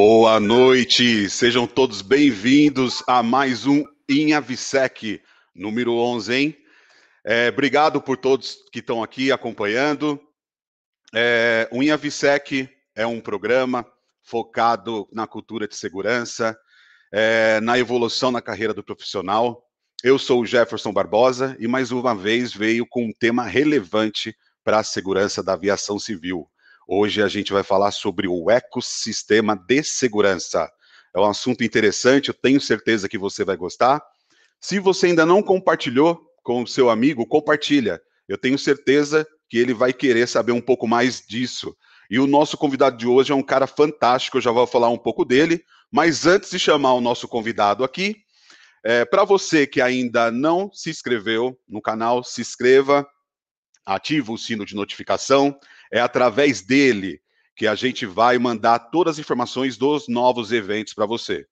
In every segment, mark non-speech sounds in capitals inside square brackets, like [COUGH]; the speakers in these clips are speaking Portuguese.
Boa noite, sejam todos bem-vindos a mais um Inhavisec, número 11, hein? É, obrigado por todos que estão aqui acompanhando. É, o Inhavisec é um programa focado na cultura de segurança, é, na evolução na carreira do profissional. Eu sou o Jefferson Barbosa e mais uma vez veio com um tema relevante para a segurança da aviação civil Hoje a gente vai falar sobre o ecossistema de segurança. É um assunto interessante, eu tenho certeza que você vai gostar. Se você ainda não compartilhou com o seu amigo, compartilha. Eu tenho certeza que ele vai querer saber um pouco mais disso. E o nosso convidado de hoje é um cara fantástico, eu já vou falar um pouco dele. Mas antes de chamar o nosso convidado aqui, é, para você que ainda não se inscreveu no canal, se inscreva, ativa o sino de notificação. É através dele que a gente vai mandar todas as informações dos novos eventos para você.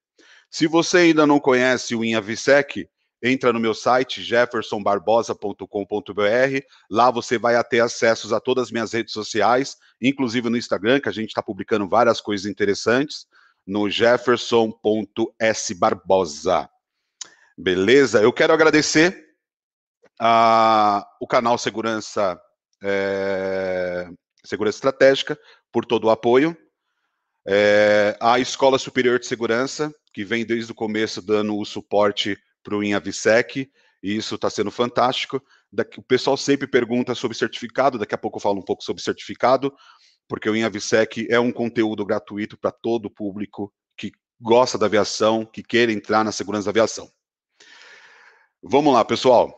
Se você ainda não conhece o Inhavisec, entra no meu site jeffersonbarbosa.com.br. Lá você vai ter acesso a todas as minhas redes sociais, inclusive no Instagram, que a gente está publicando várias coisas interessantes, no jefferson.sbarbosa. Beleza? Eu quero agradecer a, o canal Segurança é, Segurança Estratégica, por todo o apoio. É, a Escola Superior de Segurança, que vem desde o começo dando o suporte para o INAVSEC, e isso está sendo fantástico. Daqui, o pessoal sempre pergunta sobre certificado, daqui a pouco eu falo um pouco sobre certificado, porque o INAVSEC é um conteúdo gratuito para todo o público que gosta da aviação, que queira entrar na segurança da aviação. Vamos lá, pessoal.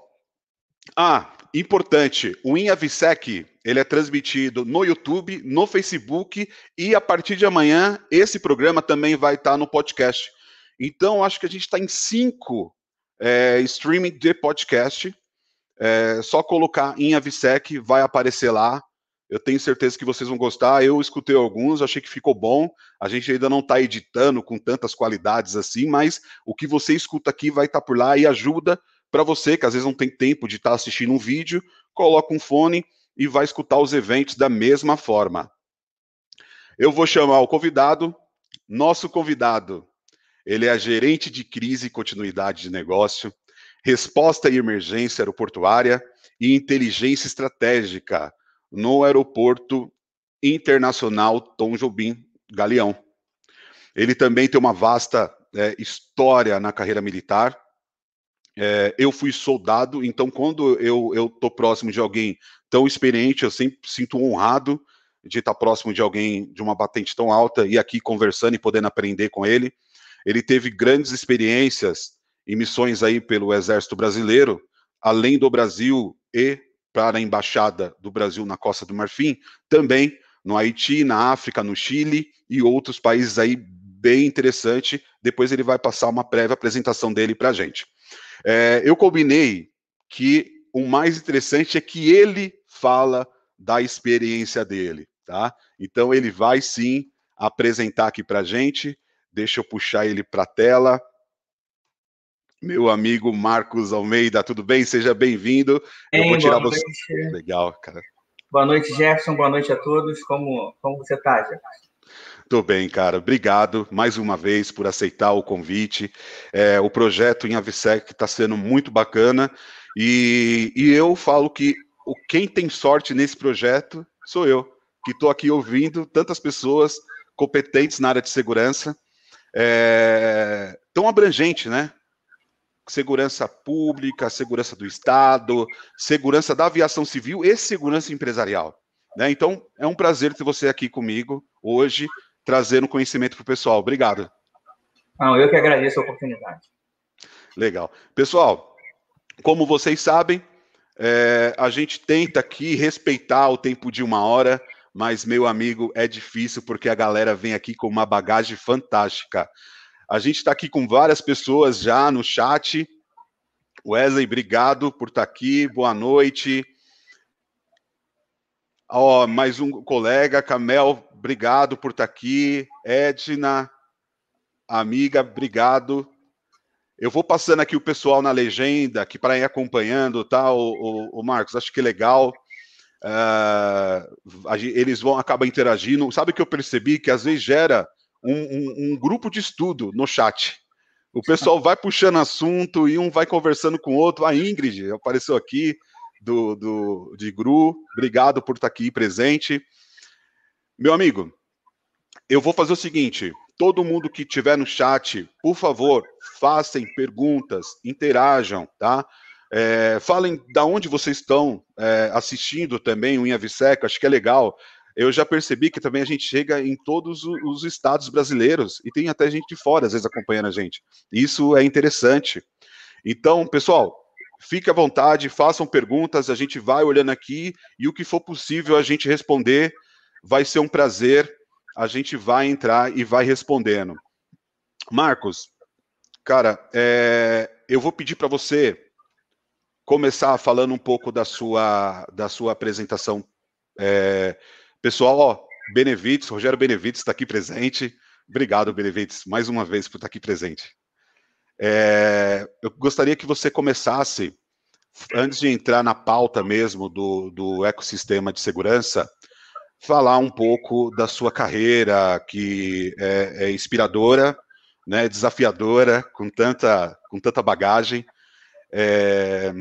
Ah, importante, o INAVSEC ele é transmitido no YouTube, no Facebook e a partir de amanhã esse programa também vai estar no podcast. Então, acho que a gente está em cinco é, streaming de podcast. É, só colocar em Avisec, vai aparecer lá. Eu tenho certeza que vocês vão gostar. Eu escutei alguns, achei que ficou bom. A gente ainda não está editando com tantas qualidades assim, mas o que você escuta aqui vai estar tá por lá e ajuda para você que às vezes não tem tempo de estar tá assistindo um vídeo, coloca um fone e vai escutar os eventos da mesma forma. Eu vou chamar o convidado. Nosso convidado, ele é gerente de crise e continuidade de negócio, resposta e emergência aeroportuária e inteligência estratégica no Aeroporto Internacional Tom Jobim Galeão. Ele também tem uma vasta é, história na carreira militar, é, eu fui soldado, então quando eu estou próximo de alguém tão experiente, eu sempre sinto honrado de estar próximo de alguém de uma patente tão alta e aqui conversando e podendo aprender com ele. Ele teve grandes experiências em missões aí pelo Exército Brasileiro, além do Brasil e para a Embaixada do Brasil na Costa do Marfim, também no Haiti, na África, no Chile e outros países aí bem interessante. Depois ele vai passar uma prévia apresentação dele para a gente. É, eu combinei que o mais interessante é que ele fala da experiência dele, tá? Então ele vai sim apresentar aqui para gente. Deixa eu puxar ele para a tela. Meu amigo Marcos Almeida, tudo bem? Seja bem-vindo. Eu vou tirar você. Legal, cara. Boa noite, Jefferson. Boa noite a todos. Como, como você está, Jefferson? Tô bem, cara. Obrigado mais uma vez por aceitar o convite. É, o projeto em Avisec está sendo muito bacana e, e eu falo que quem tem sorte nesse projeto sou eu, que estou aqui ouvindo tantas pessoas competentes na área de segurança, é, tão abrangente, né? Segurança pública, segurança do Estado, segurança da aviação civil e segurança empresarial. Né? Então, é um prazer ter você aqui comigo hoje trazendo conhecimento para o pessoal. Obrigado. Não, eu que agradeço a oportunidade. Legal. Pessoal, como vocês sabem, é, a gente tenta aqui respeitar o tempo de uma hora, mas, meu amigo, é difícil porque a galera vem aqui com uma bagagem fantástica. A gente está aqui com várias pessoas já no chat. Wesley, obrigado por estar tá aqui. Boa noite. Ó, mais um colega, Camel, obrigado por estar aqui. Edna, amiga, obrigado. Eu vou passando aqui o pessoal na legenda, que para ir acompanhando, tá, o, o, o, Marcos, acho que é legal. Uh, eles vão acabar interagindo. Sabe que eu percebi que às vezes gera um, um, um grupo de estudo no chat. O pessoal vai puxando assunto e um vai conversando com o outro. A Ingrid apareceu aqui do, do de Gru. Obrigado por estar aqui presente. Meu amigo, eu vou fazer o seguinte: todo mundo que tiver no chat, por favor, façam perguntas, interajam, tá? É, falem da onde vocês estão é, assistindo também o Inha Viseca, acho que é legal. Eu já percebi que também a gente chega em todos os estados brasileiros e tem até gente de fora, às vezes, acompanhando a gente. Isso é interessante. Então, pessoal, fique à vontade, façam perguntas, a gente vai olhando aqui e o que for possível a gente responder. Vai ser um prazer a gente vai entrar e vai respondendo. Marcos, cara, é, eu vou pedir para você começar falando um pouco da sua, da sua apresentação. É, pessoal, ó, Benevites, Rogério Benevites está aqui presente. Obrigado, Benevites, mais uma vez por estar aqui presente. É, eu gostaria que você começasse, antes de entrar na pauta mesmo do, do ecossistema de segurança, falar um pouco da sua carreira, que é, é inspiradora, né, desafiadora, com tanta, com tanta bagagem. É,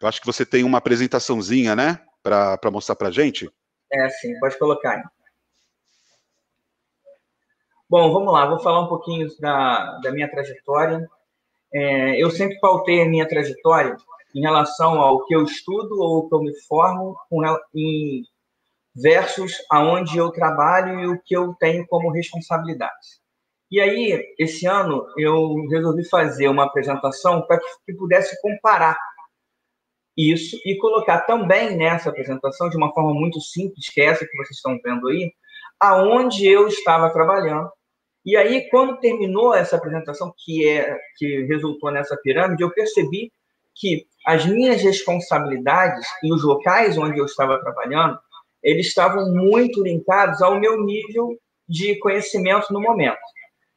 eu acho que você tem uma apresentaçãozinha, né, para mostrar para a gente. É, sim, pode colocar. Bom, vamos lá, vou falar um pouquinho da, da minha trajetória. É, eu sempre pautei a minha trajetória em relação ao que eu estudo ou que eu me formo com, em versus aonde eu trabalho e o que eu tenho como responsabilidade. E aí, esse ano, eu resolvi fazer uma apresentação para que pudesse comparar isso e colocar também nessa apresentação, de uma forma muito simples, que é essa que vocês estão vendo aí, aonde eu estava trabalhando. E aí, quando terminou essa apresentação, que é que resultou nessa pirâmide, eu percebi que as minhas responsabilidades e os locais onde eu estava trabalhando eles estavam muito linkados ao meu nível de conhecimento no momento.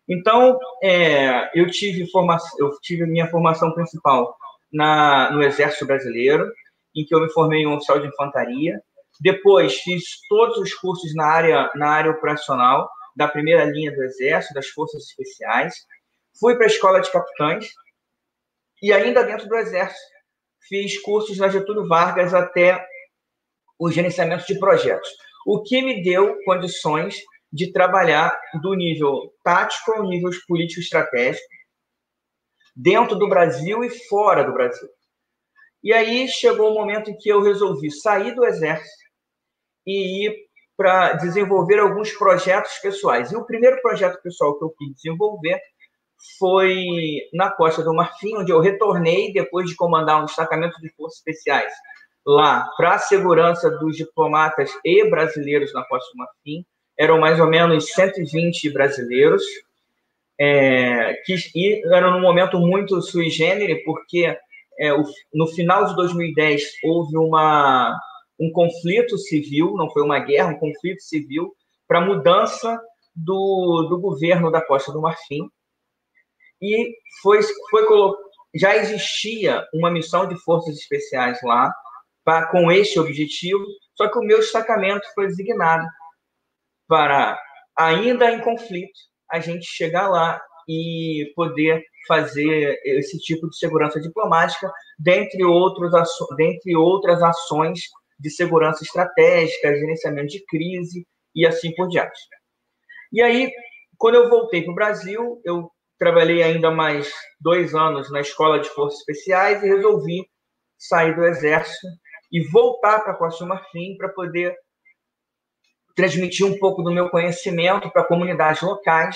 Então, é, eu tive formação, eu tive minha formação principal na, no Exército Brasileiro, em que eu me formei em um oficial de infantaria. Depois fiz todos os cursos na área na área operacional da primeira linha do Exército, das Forças Especiais. Fui para a escola de capitães e ainda dentro do Exército fiz cursos na Getúlio Vargas até o gerenciamento de projetos, o que me deu condições de trabalhar do nível tático ao nível político estratégico, dentro do Brasil e fora do Brasil. E aí chegou o momento em que eu resolvi sair do Exército e ir para desenvolver alguns projetos pessoais. E o primeiro projeto pessoal que eu quis desenvolver foi na Costa do Marfim, onde eu retornei depois de comandar um destacamento de forças especiais lá para a segurança dos diplomatas e brasileiros na Costa do Marfim. Eram mais ou menos 120 brasileiros, é, que e eram num momento muito sui generis, porque é, o, no final de 2010 houve uma, um conflito civil, não foi uma guerra, um conflito civil, para mudança do, do governo da Costa do Marfim. E foi, foi já existia uma missão de forças especiais lá, pra, com este objetivo, só que o meu destacamento foi designado para, ainda em conflito, a gente chegar lá e poder fazer esse tipo de segurança diplomática, dentre, outros, dentre outras ações de segurança estratégica, gerenciamento de crise e assim por diante. E aí, quando eu voltei para o Brasil, eu trabalhei ainda mais dois anos na Escola de Forças Especiais e resolvi sair do Exército e voltar para Costa do Marfim para poder transmitir um pouco do meu conhecimento para comunidades locais,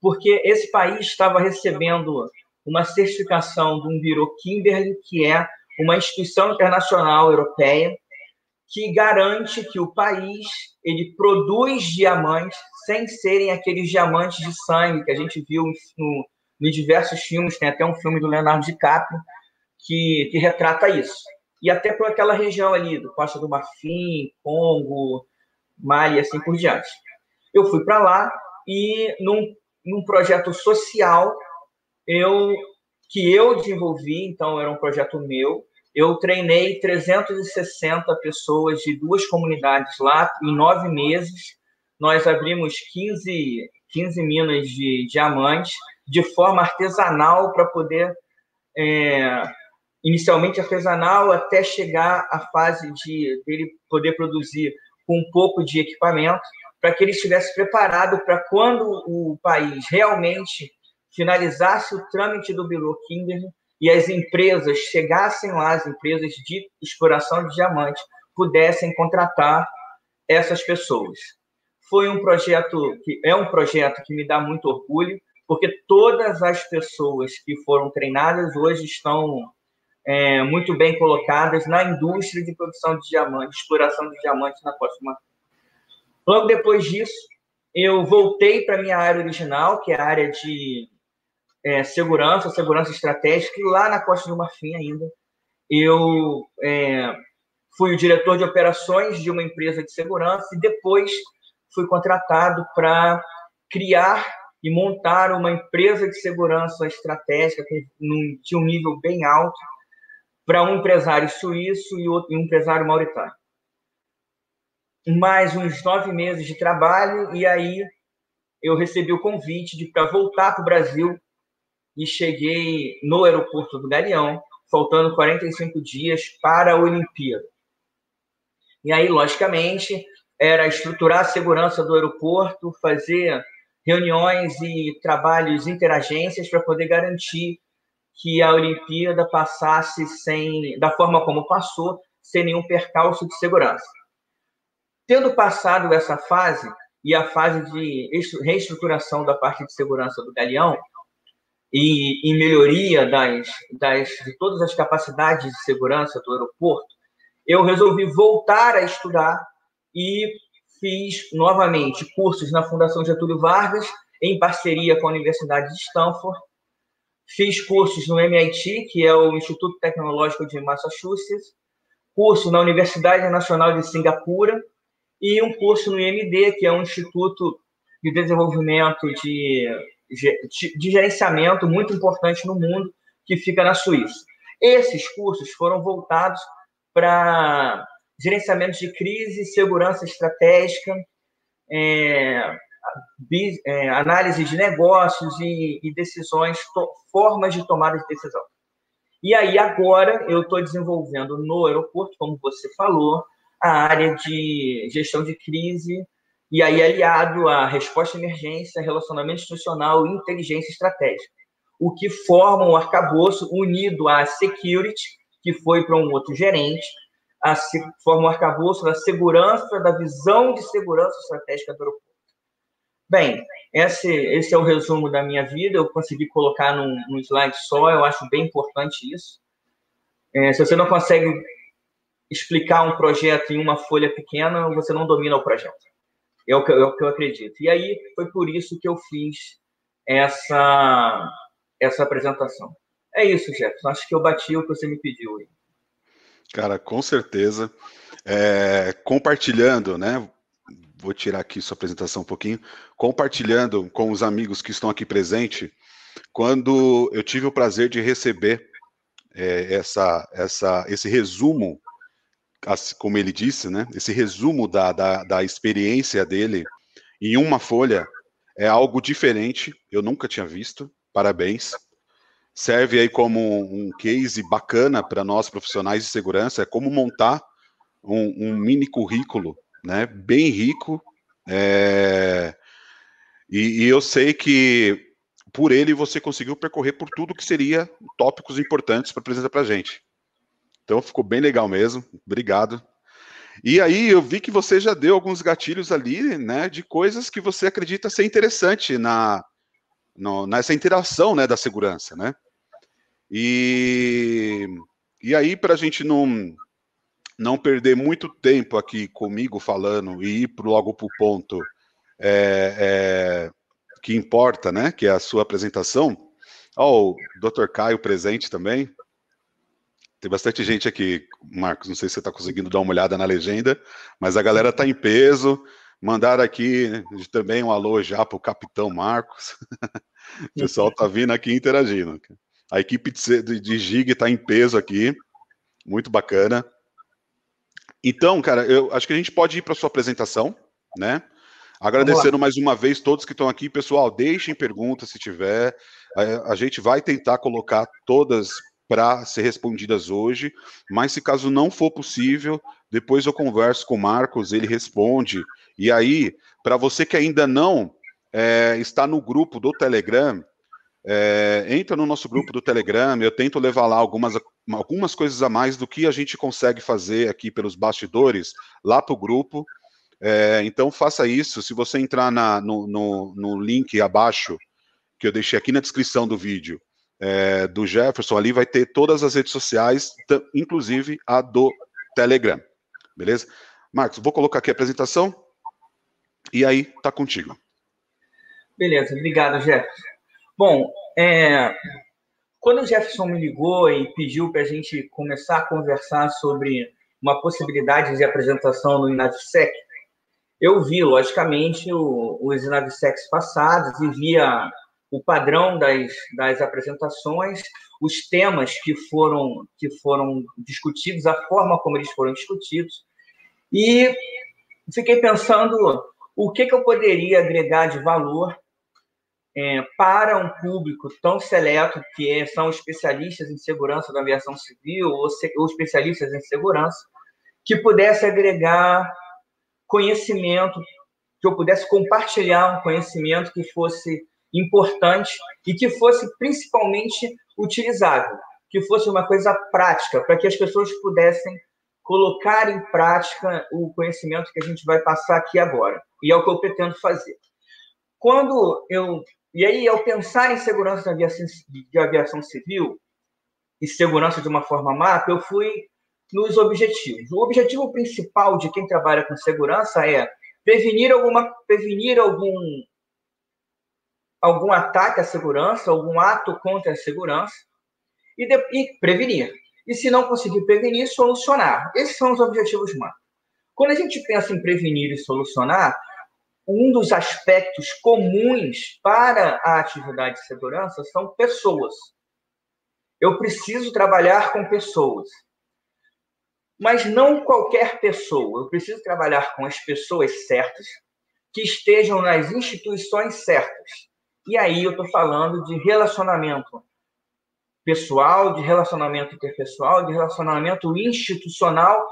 porque esse país estava recebendo uma certificação de um Bureau Kimberley, que é uma instituição internacional europeia que garante que o país ele produz diamantes sem serem aqueles diamantes de sangue que a gente viu no, em diversos filmes, tem até um filme do Leonardo DiCaprio que, que retrata isso e até por aquela região ali, do Costa do Marfim, Congo, Mali, assim por diante. Eu fui para lá e num, num projeto social eu que eu desenvolvi, então era um projeto meu, eu treinei 360 pessoas de duas comunidades lá em nove meses nós abrimos 15, 15 minas de diamantes de forma artesanal para poder, é, inicialmente artesanal, até chegar à fase de dele poder produzir com um pouco de equipamento, para que ele estivesse preparado para quando o país realmente finalizasse o trâmite do Below e as empresas chegassem lá, as empresas de exploração de diamante, pudessem contratar essas pessoas. Foi um projeto que é um projeto que me dá muito orgulho, porque todas as pessoas que foram treinadas hoje estão é, muito bem colocadas na indústria de produção de diamantes, exploração de diamantes na Costa do Marfim. Logo depois disso, eu voltei para minha área original, que é a área de é, segurança, segurança estratégica, e lá na Costa do Marfim ainda eu é, fui o diretor de operações de uma empresa de segurança e depois fui contratado para criar e montar uma empresa de segurança estratégica que tinha um nível bem alto para um empresário suíço e, outro, e um empresário mauritano. Mais uns nove meses de trabalho e aí eu recebi o convite para voltar para o Brasil e cheguei no aeroporto do Galeão, faltando 45 dias para a Olimpíada. E aí, logicamente, era estruturar a segurança do aeroporto, fazer reuniões e trabalhos interagências para poder garantir que a Olimpíada passasse sem, da forma como passou, sem nenhum percalço de segurança. Tendo passado essa fase e a fase de reestruturação da parte de segurança do Galeão e, e melhoria das, das, de todas as capacidades de segurança do aeroporto, eu resolvi voltar a estudar e fiz novamente cursos na Fundação Getúlio Vargas, em parceria com a Universidade de Stanford, Fiz cursos no MIT, que é o Instituto Tecnológico de Massachusetts, curso na Universidade Nacional de Singapura e um curso no IMD, que é um Instituto de Desenvolvimento de, de Gerenciamento muito importante no mundo, que fica na Suíça. Esses cursos foram voltados para gerenciamento de crise, segurança estratégica, é, é, análise de negócios e, e decisões, to, formas de tomada de decisão. E aí, agora, eu estou desenvolvendo no aeroporto, como você falou, a área de gestão de crise, e aí aliado à resposta à emergência, relacionamento institucional e inteligência estratégica, o que forma um arcabouço unido à security, que foi para um outro gerente, a, forma um arcabouço da segurança, da visão de segurança estratégica do aeroporto. Bem, esse, esse é o resumo da minha vida. Eu consegui colocar num, num slide só, eu acho bem importante isso. É, se você não consegue explicar um projeto em uma folha pequena, você não domina o projeto. É o que, é o que eu acredito. E aí foi por isso que eu fiz essa, essa apresentação. É isso, Jefferson. Acho que eu bati o que você me pediu. Cara, com certeza. É, compartilhando, né? Vou tirar aqui sua apresentação um pouquinho, compartilhando com os amigos que estão aqui presentes, quando eu tive o prazer de receber é, essa, essa, esse resumo, como ele disse, né, esse resumo da, da, da experiência dele em uma folha, é algo diferente, eu nunca tinha visto, parabéns. Serve aí como um case bacana para nós profissionais de segurança, é como montar um, um mini currículo né? Bem rico. É... E, e, eu sei que por ele você conseguiu percorrer por tudo que seria tópicos importantes para apresentar para gente. Então ficou bem legal mesmo. Obrigado. E aí eu vi que você já deu alguns gatilhos ali, né, de coisas que você acredita ser interessante na no, nessa interação, né, da segurança, né? E e aí para a gente não não perder muito tempo aqui comigo falando e ir logo para o ponto é, é, que importa, né? Que é a sua apresentação. Ó, oh, o Dr. Caio presente também. Tem bastante gente aqui, Marcos. Não sei se você está conseguindo dar uma olhada na legenda, mas a galera está em peso. Mandaram aqui também um alô já para o Capitão Marcos. [LAUGHS] o pessoal está vindo aqui interagindo. A equipe de, de Gig está em peso aqui. Muito bacana. Então, cara, eu acho que a gente pode ir para sua apresentação, né? Agradecendo mais uma vez todos que estão aqui. Pessoal, deixem perguntas se tiver. A, a gente vai tentar colocar todas para ser respondidas hoje, mas se caso não for possível, depois eu converso com o Marcos, ele responde. E aí, para você que ainda não é, está no grupo do Telegram, é, entra no nosso grupo do Telegram, eu tento levar lá algumas, algumas coisas a mais do que a gente consegue fazer aqui pelos bastidores, lá para o grupo. É, então faça isso. Se você entrar na, no, no, no, link abaixo, que eu deixei aqui na descrição do vídeo, é, do Jefferson, ali vai ter todas as redes sociais, inclusive a do Telegram. Beleza? Marcos, vou colocar aqui a apresentação. E aí, tá contigo. Beleza, obrigado, Jefferson. Bom, é, quando o Jefferson me ligou e pediu para a gente começar a conversar sobre uma possibilidade de apresentação no INAVSEC, eu vi, logicamente, o, os INAVSECs passados e via o padrão das, das apresentações, os temas que foram, que foram discutidos, a forma como eles foram discutidos, e fiquei pensando o que, que eu poderia agregar de valor é, para um público tão seleto que é, são especialistas em segurança da aviação civil ou, se, ou especialistas em segurança, que pudesse agregar conhecimento, que eu pudesse compartilhar um conhecimento que fosse importante e que fosse principalmente utilizável, que fosse uma coisa prática, para que as pessoas pudessem colocar em prática o conhecimento que a gente vai passar aqui agora. E é o que eu pretendo fazer. Quando eu e aí, ao pensar em segurança de aviação, de aviação civil e segurança de uma forma macro, eu fui nos objetivos. O objetivo principal de quem trabalha com segurança é prevenir alguma prevenir algum algum ataque à segurança, algum ato contra a segurança e, de, e prevenir. E se não conseguir prevenir, solucionar. Esses são os objetivos macro. Quando a gente pensa em prevenir e solucionar, um dos aspectos comuns para a atividade de segurança são pessoas. Eu preciso trabalhar com pessoas. Mas não qualquer pessoa. Eu preciso trabalhar com as pessoas certas, que estejam nas instituições certas. E aí eu estou falando de relacionamento pessoal, de relacionamento interpessoal, de relacionamento institucional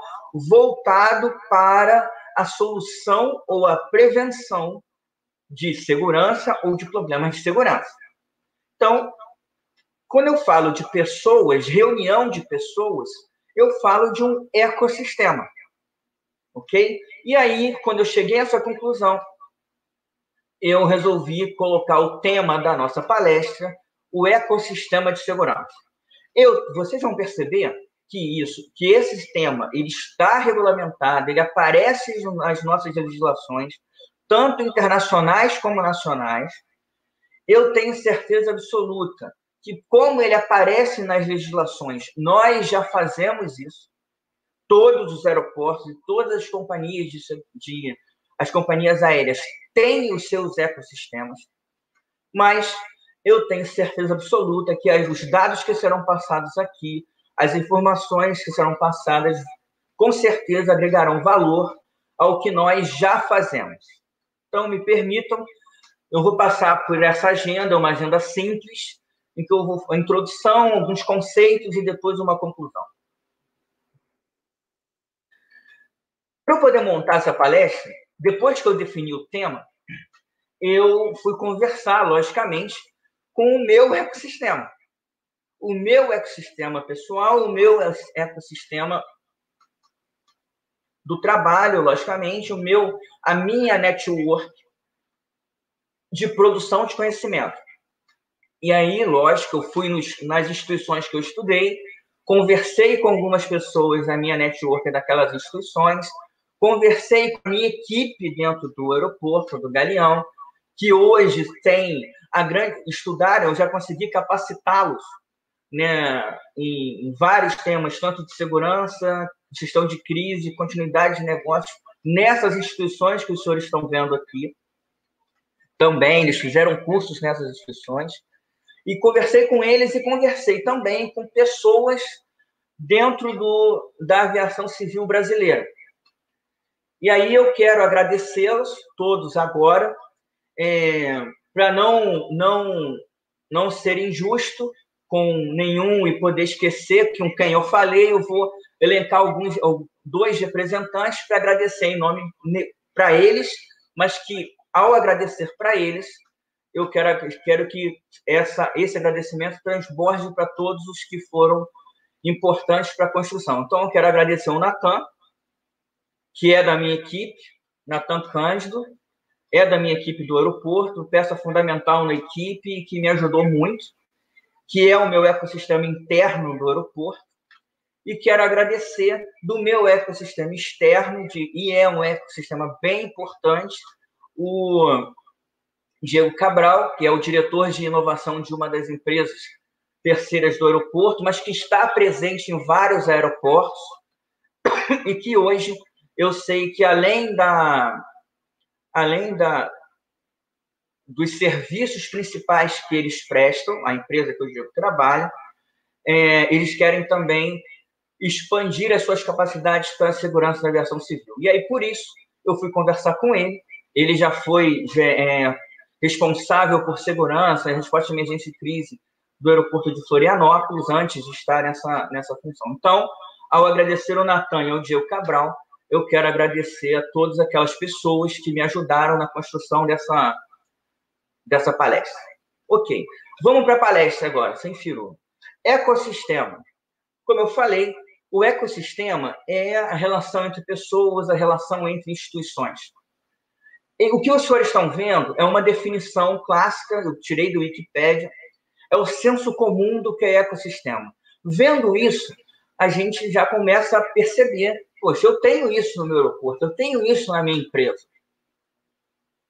voltado para a solução ou a prevenção de segurança ou de problemas de segurança. Então, quando eu falo de pessoas, reunião de pessoas, eu falo de um ecossistema. Ok? E aí, quando eu cheguei a essa conclusão, eu resolvi colocar o tema da nossa palestra, o ecossistema de segurança. Eu, vocês vão perceber que isso, que esse sistema ele está regulamentado, ele aparece nas nossas legislações, tanto internacionais como nacionais. Eu tenho certeza absoluta que, como ele aparece nas legislações, nós já fazemos isso. Todos os aeroportos e todas as companhias de, de as companhias aéreas têm os seus ecossistemas, mas eu tenho certeza absoluta que os dados que serão passados aqui as informações que serão passadas com certeza agregarão valor ao que nós já fazemos. Então, me permitam, eu vou passar por essa agenda, uma agenda simples, em que eu vou a introdução, alguns conceitos e depois uma conclusão. Para eu poder montar essa palestra, depois que eu defini o tema, eu fui conversar, logicamente, com o meu ecossistema o meu ecossistema pessoal, o meu ecossistema do trabalho, logicamente, o meu, a minha network de produção de conhecimento. E aí, lógico, eu fui nos, nas instituições que eu estudei, conversei com algumas pessoas da minha network daquelas instituições, conversei com a minha equipe dentro do aeroporto, do Galeão, que hoje tem a grande estudaram, eu já consegui capacitá-los né, em, em, vários temas, tanto de segurança, gestão de crise, continuidade de negócios, nessas instituições que os senhores estão vendo aqui. Também, eles fizeram cursos nessas instituições. E conversei com eles e conversei também com pessoas dentro do, da aviação civil brasileira. E aí eu quero agradecê-los todos agora, é, para não, não, não ser injusto com nenhum e poder esquecer que um quem eu falei, eu vou elencar alguns dois representantes para agradecer em nome para eles, mas que ao agradecer para eles, eu quero, quero que essa, esse agradecimento transborde para todos os que foram importantes para a construção. Então, eu quero agradecer ao Natan, que é da minha equipe, Natan Cândido, é da minha equipe do aeroporto, peça fundamental na equipe que me ajudou muito, que é o meu ecossistema interno do aeroporto. E quero agradecer do meu ecossistema externo, de, e é um ecossistema bem importante, o Diego Cabral, que é o diretor de inovação de uma das empresas terceiras do aeroporto, mas que está presente em vários aeroportos [COUGHS] e que hoje eu sei que além da além da dos serviços principais que eles prestam, a empresa que o Diego trabalha, é, eles querem também expandir as suas capacidades para a segurança da aviação civil. E aí, por isso, eu fui conversar com ele. Ele já foi é, responsável por segurança e resposta à emergência e crise do aeroporto de Florianópolis, antes de estar nessa, nessa função. Então, ao agradecer o Natan e ao Diego Cabral, eu quero agradecer a todas aquelas pessoas que me ajudaram na construção dessa, dessa palestra. Ok, vamos para a palestra agora, sem firo. Ecossistema. Como eu falei, o ecossistema é a relação entre pessoas, a relação entre instituições. E o que os senhores estão vendo é uma definição clássica, eu tirei do Wikipedia, é o senso comum do que é ecossistema. Vendo isso, a gente já começa a perceber, poxa, eu tenho isso no meu aeroporto, eu tenho isso na minha empresa.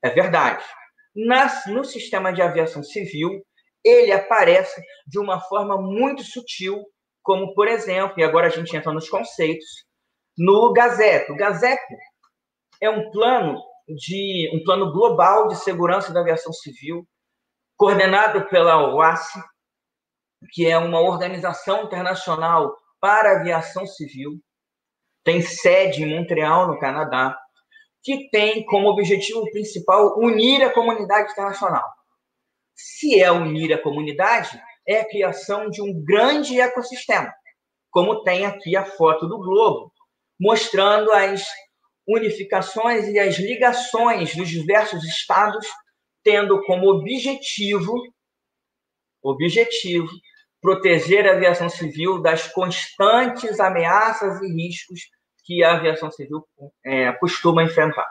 É verdade. Nas, no sistema de aviação civil, ele aparece de uma forma muito sutil, como, por exemplo, e agora a gente entra nos conceitos, no GAZEP. O GAZEP é um plano de um plano global de segurança da aviação civil, coordenado pela OASI, que é uma organização internacional para aviação civil, tem sede em Montreal, no Canadá, que tem como objetivo principal unir a comunidade internacional. Se é unir a comunidade, é a criação de um grande ecossistema, como tem aqui a foto do globo, mostrando as unificações e as ligações dos diversos estados, tendo como objetivo objetivo proteger a aviação civil das constantes ameaças e riscos que a aviação civil é, costuma enfrentar.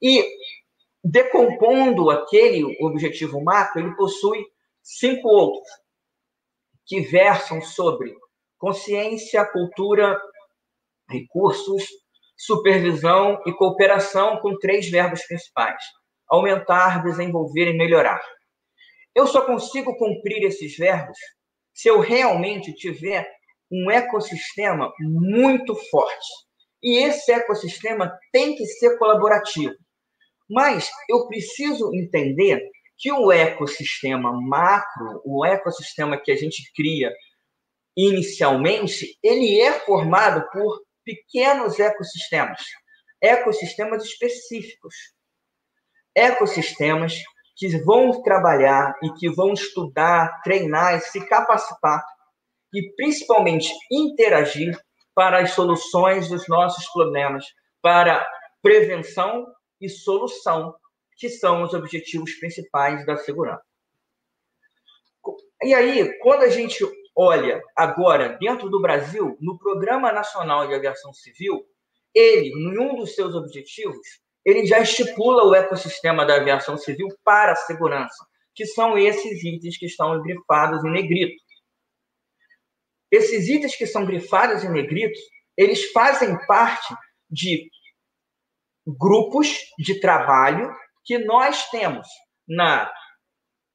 E decompondo aquele objetivo macro, ele possui cinco outros que versam sobre consciência, cultura, recursos, supervisão e cooperação com três verbos principais: aumentar, desenvolver e melhorar. Eu só consigo cumprir esses verbos se eu realmente tiver um ecossistema muito forte. E esse ecossistema tem que ser colaborativo. Mas eu preciso entender que o ecossistema macro, o ecossistema que a gente cria inicialmente, ele é formado por pequenos ecossistemas, ecossistemas específicos, ecossistemas que vão trabalhar e que vão estudar, treinar e se capacitar e principalmente interagir para as soluções dos nossos problemas, para prevenção e solução, que são os objetivos principais da segurança. E aí, quando a gente olha agora dentro do Brasil, no Programa Nacional de Aviação Civil, ele, em um dos seus objetivos, ele já estipula o ecossistema da aviação civil para a segurança, que são esses itens que estão grifados em negrito. Esses itens que são grifados em negrito, eles fazem parte de grupos de trabalho que nós temos na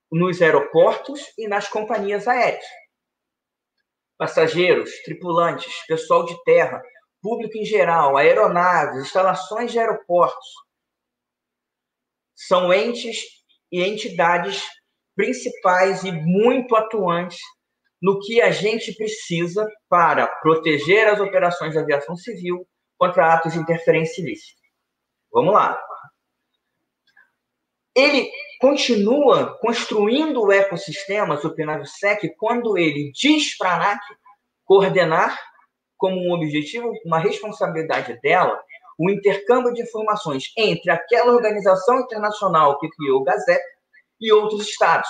nos aeroportos e nas companhias aéreas passageiros, tripulantes, pessoal de terra, público em geral, aeronaves, instalações de aeroportos. São entes e entidades principais e muito atuantes no que a gente precisa para proteger as operações de aviação civil, contra atos de interferência ilícita. Vamos lá. Ele continua construindo o ecossistema do PNAVSEC quando ele diz para a ANAC coordenar como um objetivo, uma responsabilidade dela, o intercâmbio de informações entre aquela organização internacional que criou o Gazette e outros estados.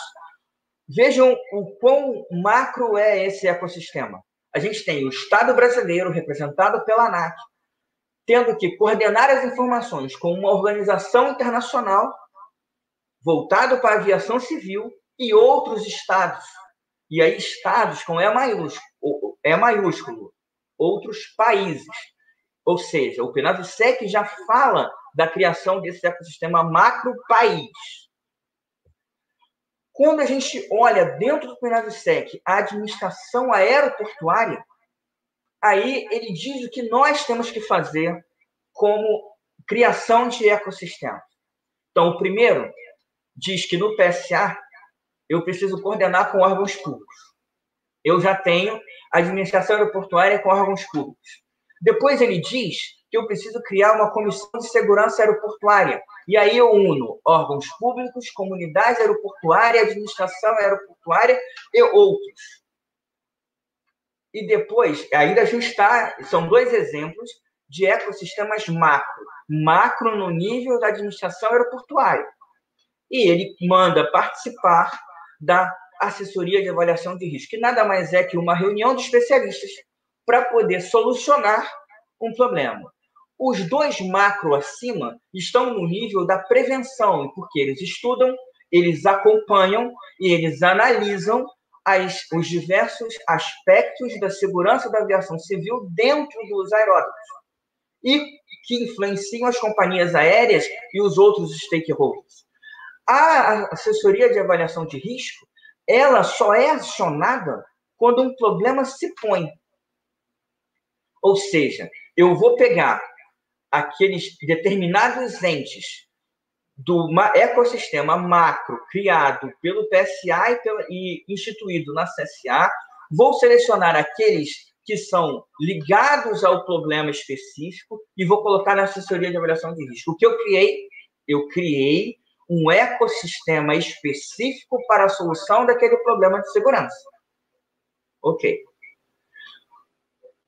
Vejam o quão macro é esse ecossistema. A gente tem o Estado brasileiro, representado pela ANAC, tendo que coordenar as informações com uma organização internacional voltado para a aviação civil e outros estados. E aí, estados com E maiúsculo, e maiúsculo outros países. Ou seja, o PNAVSEC já fala da criação desse ecossistema macro-país. Quando a gente olha dentro do PNAVSEC a administração aeroportuária, aí ele diz o que nós temos que fazer como criação de ecossistema. Então, o primeiro diz que no PSA eu preciso coordenar com órgãos públicos. Eu já tenho administração aeroportuária com órgãos públicos. Depois ele diz que eu preciso criar uma comissão de segurança aeroportuária. E aí eu uno órgãos públicos, comunidade aeroportuária, administração aeroportuária e outros. E depois, ainda ajustar, são dois exemplos de ecossistemas macro. Macro no nível da administração aeroportuária. E ele manda participar da assessoria de avaliação de risco, que nada mais é que uma reunião de especialistas para poder solucionar um problema. Os dois macro acima estão no nível da prevenção, porque eles estudam, eles acompanham e eles analisam as, os diversos aspectos da segurança da aviação civil dentro dos aeródromos e que influenciam as companhias aéreas e os outros stakeholders. A assessoria de avaliação de risco ela só é acionada quando um problema se põe. Ou seja, eu vou pegar aqueles determinados entes do ecossistema macro criado pelo PSA e, e instituído na CSA, vou selecionar aqueles que são ligados ao problema específico e vou colocar na assessoria de avaliação de risco. O que eu criei? Eu criei um ecossistema específico para a solução daquele problema de segurança. Ok.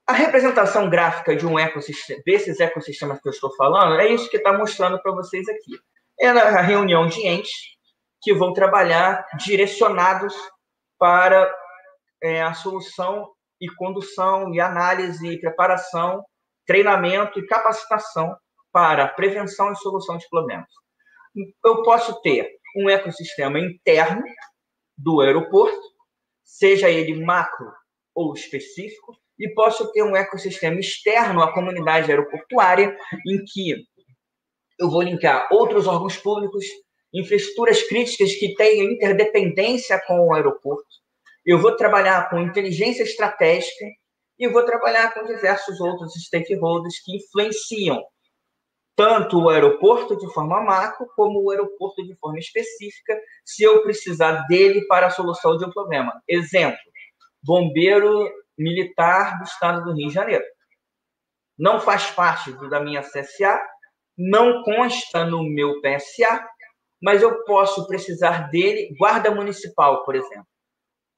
A representação gráfica de um ecossistema, desses ecossistemas que eu estou falando, é isso que está mostrando para vocês aqui. É a reunião de entes que vão trabalhar direcionados para é, a solução e condução e análise e preparação, treinamento e capacitação para prevenção e solução de problemas eu posso ter um ecossistema interno do aeroporto, seja ele macro ou específico, e posso ter um ecossistema externo à comunidade aeroportuária, em que eu vou linkar outros órgãos públicos, infraestruturas críticas que tenham interdependência com o aeroporto. Eu vou trabalhar com inteligência estratégica e vou trabalhar com diversos outros stakeholders que influenciam tanto o aeroporto de forma macro como o aeroporto de forma específica, se eu precisar dele para a solução de um problema. Exemplo: bombeiro militar do estado do Rio de Janeiro. Não faz parte da minha CSA, não consta no meu PSA, mas eu posso precisar dele, guarda municipal, por exemplo.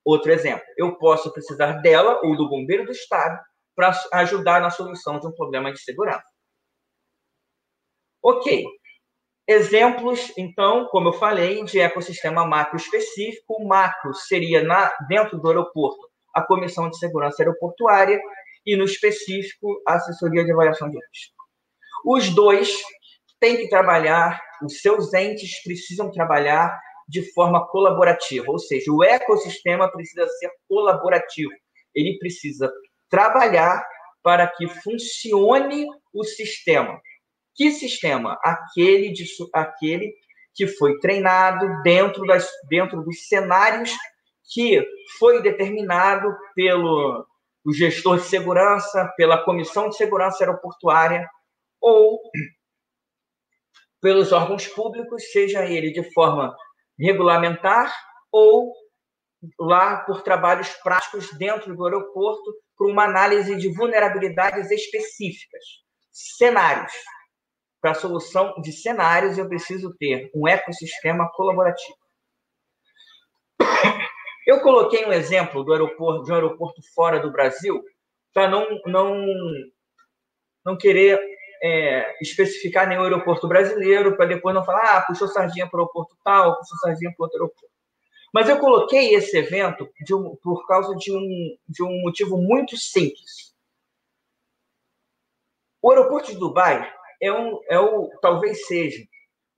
Outro exemplo, eu posso precisar dela ou do bombeiro do estado para ajudar na solução de um problema de segurança. Ok. Exemplos, então, como eu falei, de ecossistema macro específico. O macro seria na, dentro do aeroporto a Comissão de Segurança Aeroportuária e, no específico, a Assessoria de Avaliação de Risco. Os dois têm que trabalhar, os seus entes precisam trabalhar de forma colaborativa, ou seja, o ecossistema precisa ser colaborativo. Ele precisa trabalhar para que funcione o sistema. Que sistema? Aquele, de, aquele que foi treinado dentro, das, dentro dos cenários que foi determinado pelo o gestor de segurança, pela Comissão de Segurança Aeroportuária ou pelos órgãos públicos, seja ele de forma regulamentar ou lá por trabalhos práticos dentro do aeroporto, por uma análise de vulnerabilidades específicas cenários. Para a solução de cenários, eu preciso ter um ecossistema colaborativo. Eu coloquei um exemplo do aeroporto, de um aeroporto fora do Brasil, para não, não, não querer é, especificar nenhum aeroporto brasileiro, para depois não falar, ah, puxou sardinha para o aeroporto tal, puxou sardinha para outro aeroporto. Mas eu coloquei esse evento um, por causa de um, de um motivo muito simples. O aeroporto de Dubai é, um, é o, talvez seja,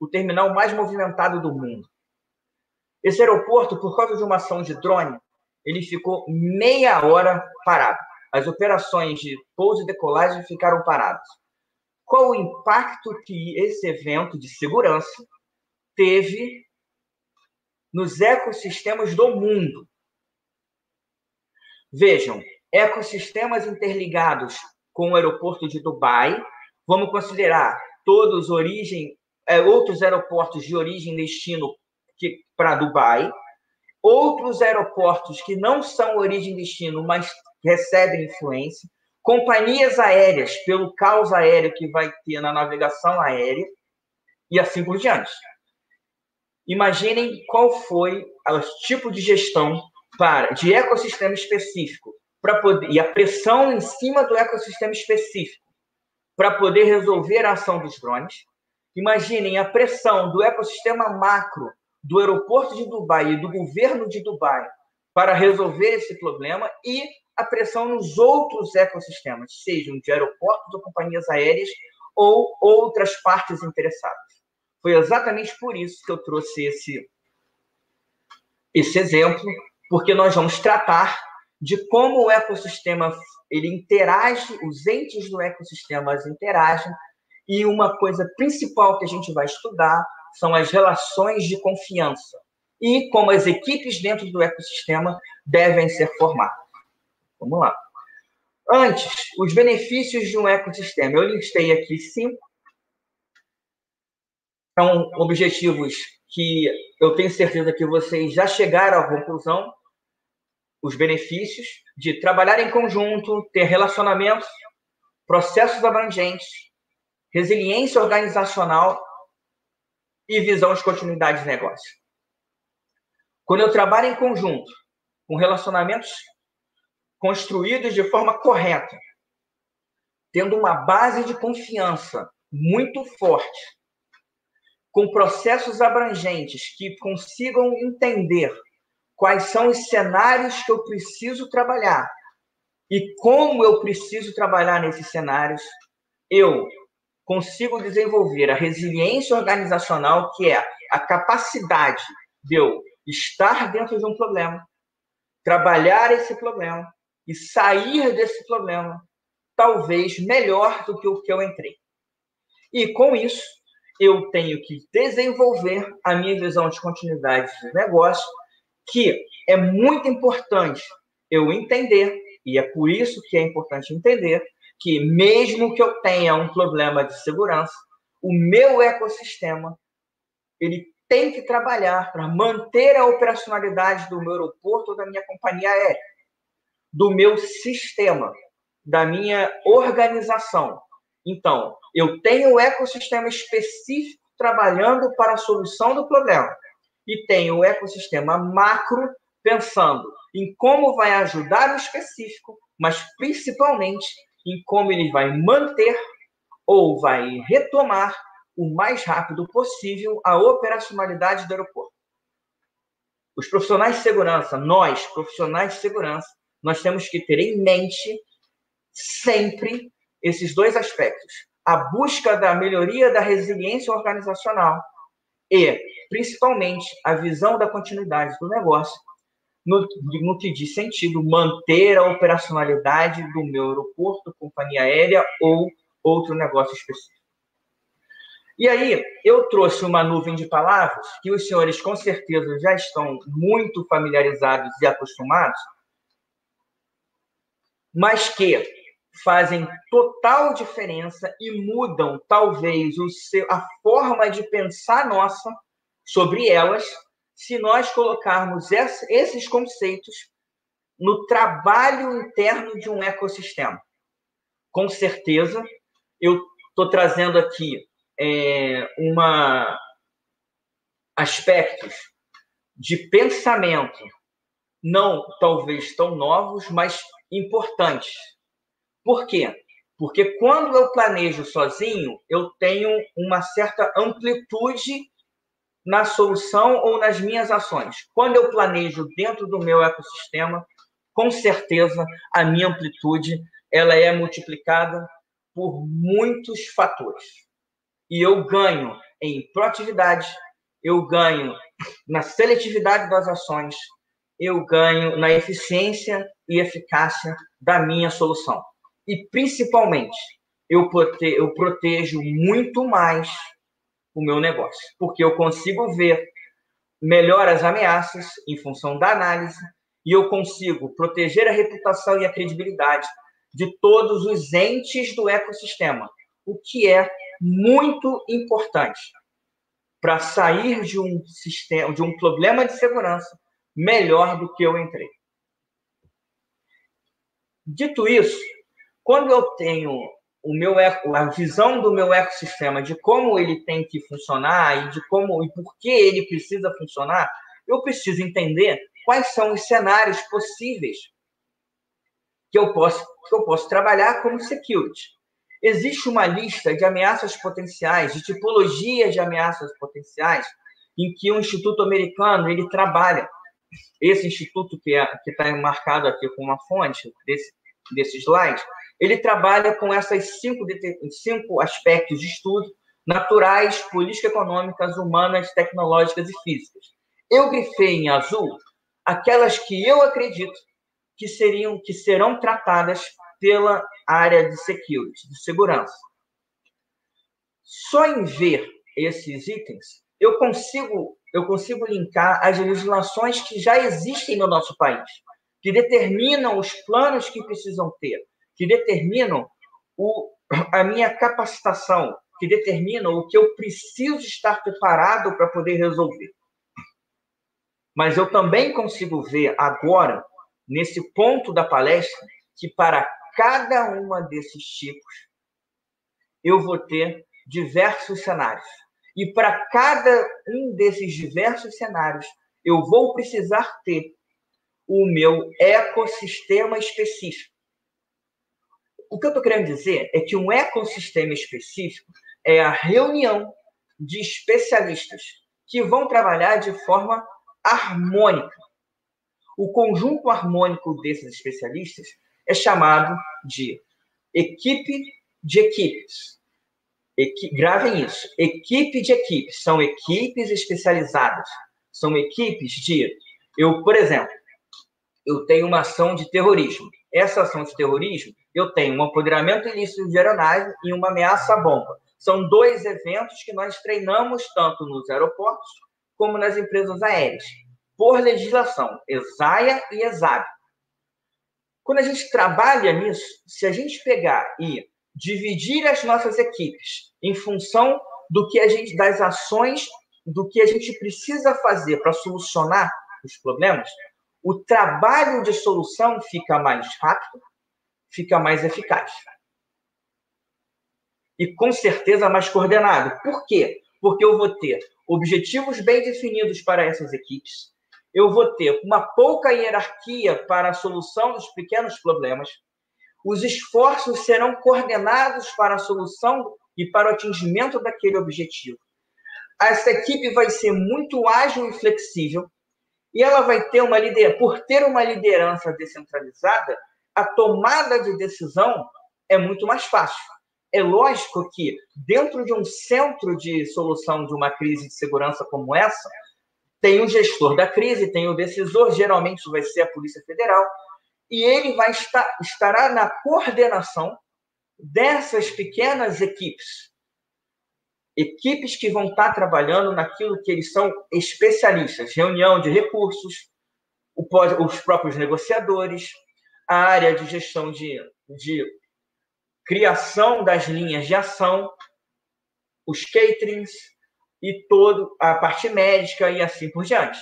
o terminal mais movimentado do mundo. Esse aeroporto, por causa de uma ação de drone, ele ficou meia hora parado. As operações de pouso e decolagem ficaram paradas. Qual o impacto que esse evento de segurança teve nos ecossistemas do mundo? Vejam, ecossistemas interligados com o aeroporto de Dubai. Vamos considerar todos origem, é, outros aeroportos de origem e destino para Dubai, outros aeroportos que não são origem destino, mas recebem influência, companhias aéreas pelo caos aéreo que vai ter na navegação aérea e assim por diante. Imaginem qual foi o tipo de gestão para de ecossistema específico para poder e a pressão em cima do ecossistema específico para poder resolver a ação dos drones. Imaginem a pressão do ecossistema macro do aeroporto de Dubai e do governo de Dubai para resolver esse problema e a pressão nos outros ecossistemas, sejam de aeroportos ou companhias aéreas ou outras partes interessadas. Foi exatamente por isso que eu trouxe esse, esse exemplo, porque nós vamos tratar de como o ecossistema ele interage, os entes do ecossistema interagem, e uma coisa principal que a gente vai estudar são as relações de confiança e como as equipes dentro do ecossistema devem ser formadas. Vamos lá. Antes, os benefícios de um ecossistema. Eu listei aqui cinco. São objetivos que eu tenho certeza que vocês já chegaram à conclusão os benefícios de trabalhar em conjunto, ter relacionamentos, processos abrangentes, resiliência organizacional e visão de continuidade de negócio. Quando eu trabalho em conjunto, com relacionamentos construídos de forma correta, tendo uma base de confiança muito forte, com processos abrangentes que consigam entender quais são os cenários que eu preciso trabalhar e como eu preciso trabalhar nesses cenários, eu consigo desenvolver a resiliência organizacional, que é a capacidade de eu estar dentro de um problema, trabalhar esse problema e sair desse problema talvez melhor do que o que eu entrei. E com isso, eu tenho que desenvolver a minha visão de continuidade de negócio que é muito importante eu entender, e é por isso que é importante entender, que mesmo que eu tenha um problema de segurança, o meu ecossistema ele tem que trabalhar para manter a operacionalidade do meu aeroporto da minha companhia aérea, do meu sistema, da minha organização. Então, eu tenho o ecossistema específico trabalhando para a solução do problema e tem o ecossistema macro pensando em como vai ajudar o específico, mas principalmente em como ele vai manter ou vai retomar o mais rápido possível a operacionalidade do aeroporto. Os profissionais de segurança, nós, profissionais de segurança, nós temos que ter em mente sempre esses dois aspectos: a busca da melhoria da resiliência organizacional e, principalmente, a visão da continuidade do negócio, no, no que diz sentido manter a operacionalidade do meu aeroporto, companhia aérea ou outro negócio específico. E aí, eu trouxe uma nuvem de palavras que os senhores com certeza já estão muito familiarizados e acostumados, mas que fazem total diferença e mudam, talvez, seu, a forma de pensar nossa sobre elas, se nós colocarmos esses conceitos no trabalho interno de um ecossistema. Com certeza, eu estou trazendo aqui é, uma aspectos de pensamento não talvez tão novos, mas importantes. Por quê? Porque quando eu planejo sozinho, eu tenho uma certa amplitude na solução ou nas minhas ações. Quando eu planejo dentro do meu ecossistema, com certeza a minha amplitude ela é multiplicada por muitos fatores. E eu ganho em proatividade, eu ganho na seletividade das ações, eu ganho na eficiência e eficácia da minha solução. E, principalmente, eu, eu protejo muito mais o meu negócio, porque eu consigo ver melhor as ameaças em função da análise e eu consigo proteger a reputação e a credibilidade de todos os entes do ecossistema, o que é muito importante para sair de um sistema, de um problema de segurança melhor do que eu entrei. Dito isso, quando eu tenho o meu a visão do meu ecossistema de como ele tem que funcionar e de como e por que ele precisa funcionar, eu preciso entender quais são os cenários possíveis que eu posso que eu posso trabalhar como security. Existe uma lista de ameaças potenciais, de tipologias de ameaças potenciais, em que o Instituto Americano ele trabalha esse instituto que é, está marcado aqui com uma fonte desse, desse slide, ele trabalha com essas cinco, cinco aspectos de estudo naturais, político-econômicas, humanas, tecnológicas e físicas. Eu grifei em azul aquelas que eu acredito que seriam que serão tratadas pela área de security, de segurança. Só em ver esses itens, eu consigo eu consigo linkar as legislações que já existem no nosso país, que determinam os planos que precisam ter, que determinam o, a minha capacitação, que determinam o que eu preciso estar preparado para poder resolver. Mas eu também consigo ver agora, nesse ponto da palestra, que para cada uma desses tipos, eu vou ter diversos cenários e para cada um desses diversos cenários, eu vou precisar ter o meu ecossistema específico. O que eu estou querendo dizer é que um ecossistema específico é a reunião de especialistas que vão trabalhar de forma harmônica. O conjunto harmônico desses especialistas é chamado de equipe de equipes. Equi gravem isso. Equipe de equipes. São equipes especializadas. São equipes de. Eu, por exemplo, eu tenho uma ação de terrorismo. Essa ação de terrorismo, eu tenho um apoderamento ilícito de aeronave e uma ameaça à bomba. São dois eventos que nós treinamos tanto nos aeroportos como nas empresas aéreas, por legislação, ESAIA e ESAB. Quando a gente trabalha nisso, se a gente pegar e dividir as nossas equipes em função do que a gente das ações do que a gente precisa fazer para solucionar os problemas, o trabalho de solução fica mais rápido, fica mais eficaz. E com certeza mais coordenado. Por quê? Porque eu vou ter objetivos bem definidos para essas equipes, eu vou ter uma pouca hierarquia para a solução dos pequenos problemas, os esforços serão coordenados para a solução e para o atingimento daquele objetivo. Essa equipe vai ser muito ágil e flexível e ela vai ter uma liderança, por ter uma liderança descentralizada, a tomada de decisão é muito mais fácil. É lógico que dentro de um centro de solução de uma crise de segurança como essa, tem o gestor da crise, tem o decisor, geralmente vai ser a Polícia Federal, e ele vai estar estará na coordenação dessas pequenas equipes. Equipes que vão estar trabalhando naquilo que eles são especialistas, reunião de recursos, os próprios negociadores, a área de gestão de, de criação das linhas de ação, os caterings e todo a parte médica e assim por diante.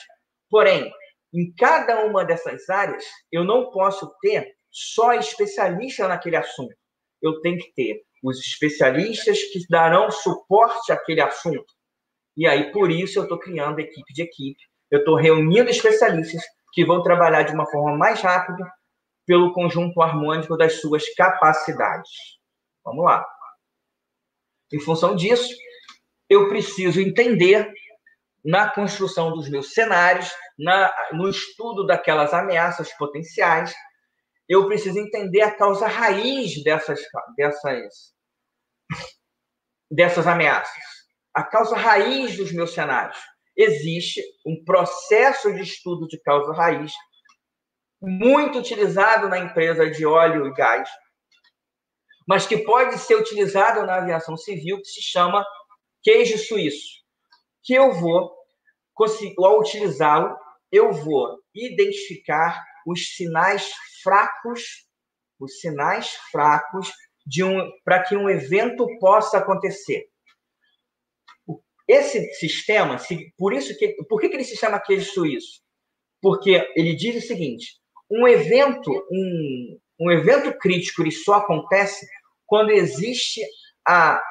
Porém, em cada uma dessas áreas, eu não posso ter só especialista naquele assunto. Eu tenho que ter os especialistas que darão suporte àquele assunto. E aí, por isso, eu estou criando equipe de equipe, eu estou reunindo especialistas que vão trabalhar de uma forma mais rápida pelo conjunto harmônico das suas capacidades. Vamos lá. Em função disso, eu preciso entender na construção dos meus cenários, na, no estudo daquelas ameaças potenciais, eu preciso entender a causa raiz dessas, dessas, dessas ameaças, a causa raiz dos meus cenários. Existe um processo de estudo de causa raiz muito utilizado na empresa de óleo e gás, mas que pode ser utilizado na aviação civil, que se chama queijo suíço, que eu vou, ao utilizá-lo, eu vou identificar os sinais fracos, os sinais fracos de um para que um evento possa acontecer. Esse sistema, por isso que, por que, que ele se chama queijo suíço? Porque ele diz o seguinte: um evento, um, um evento crítico, ele só acontece quando existe a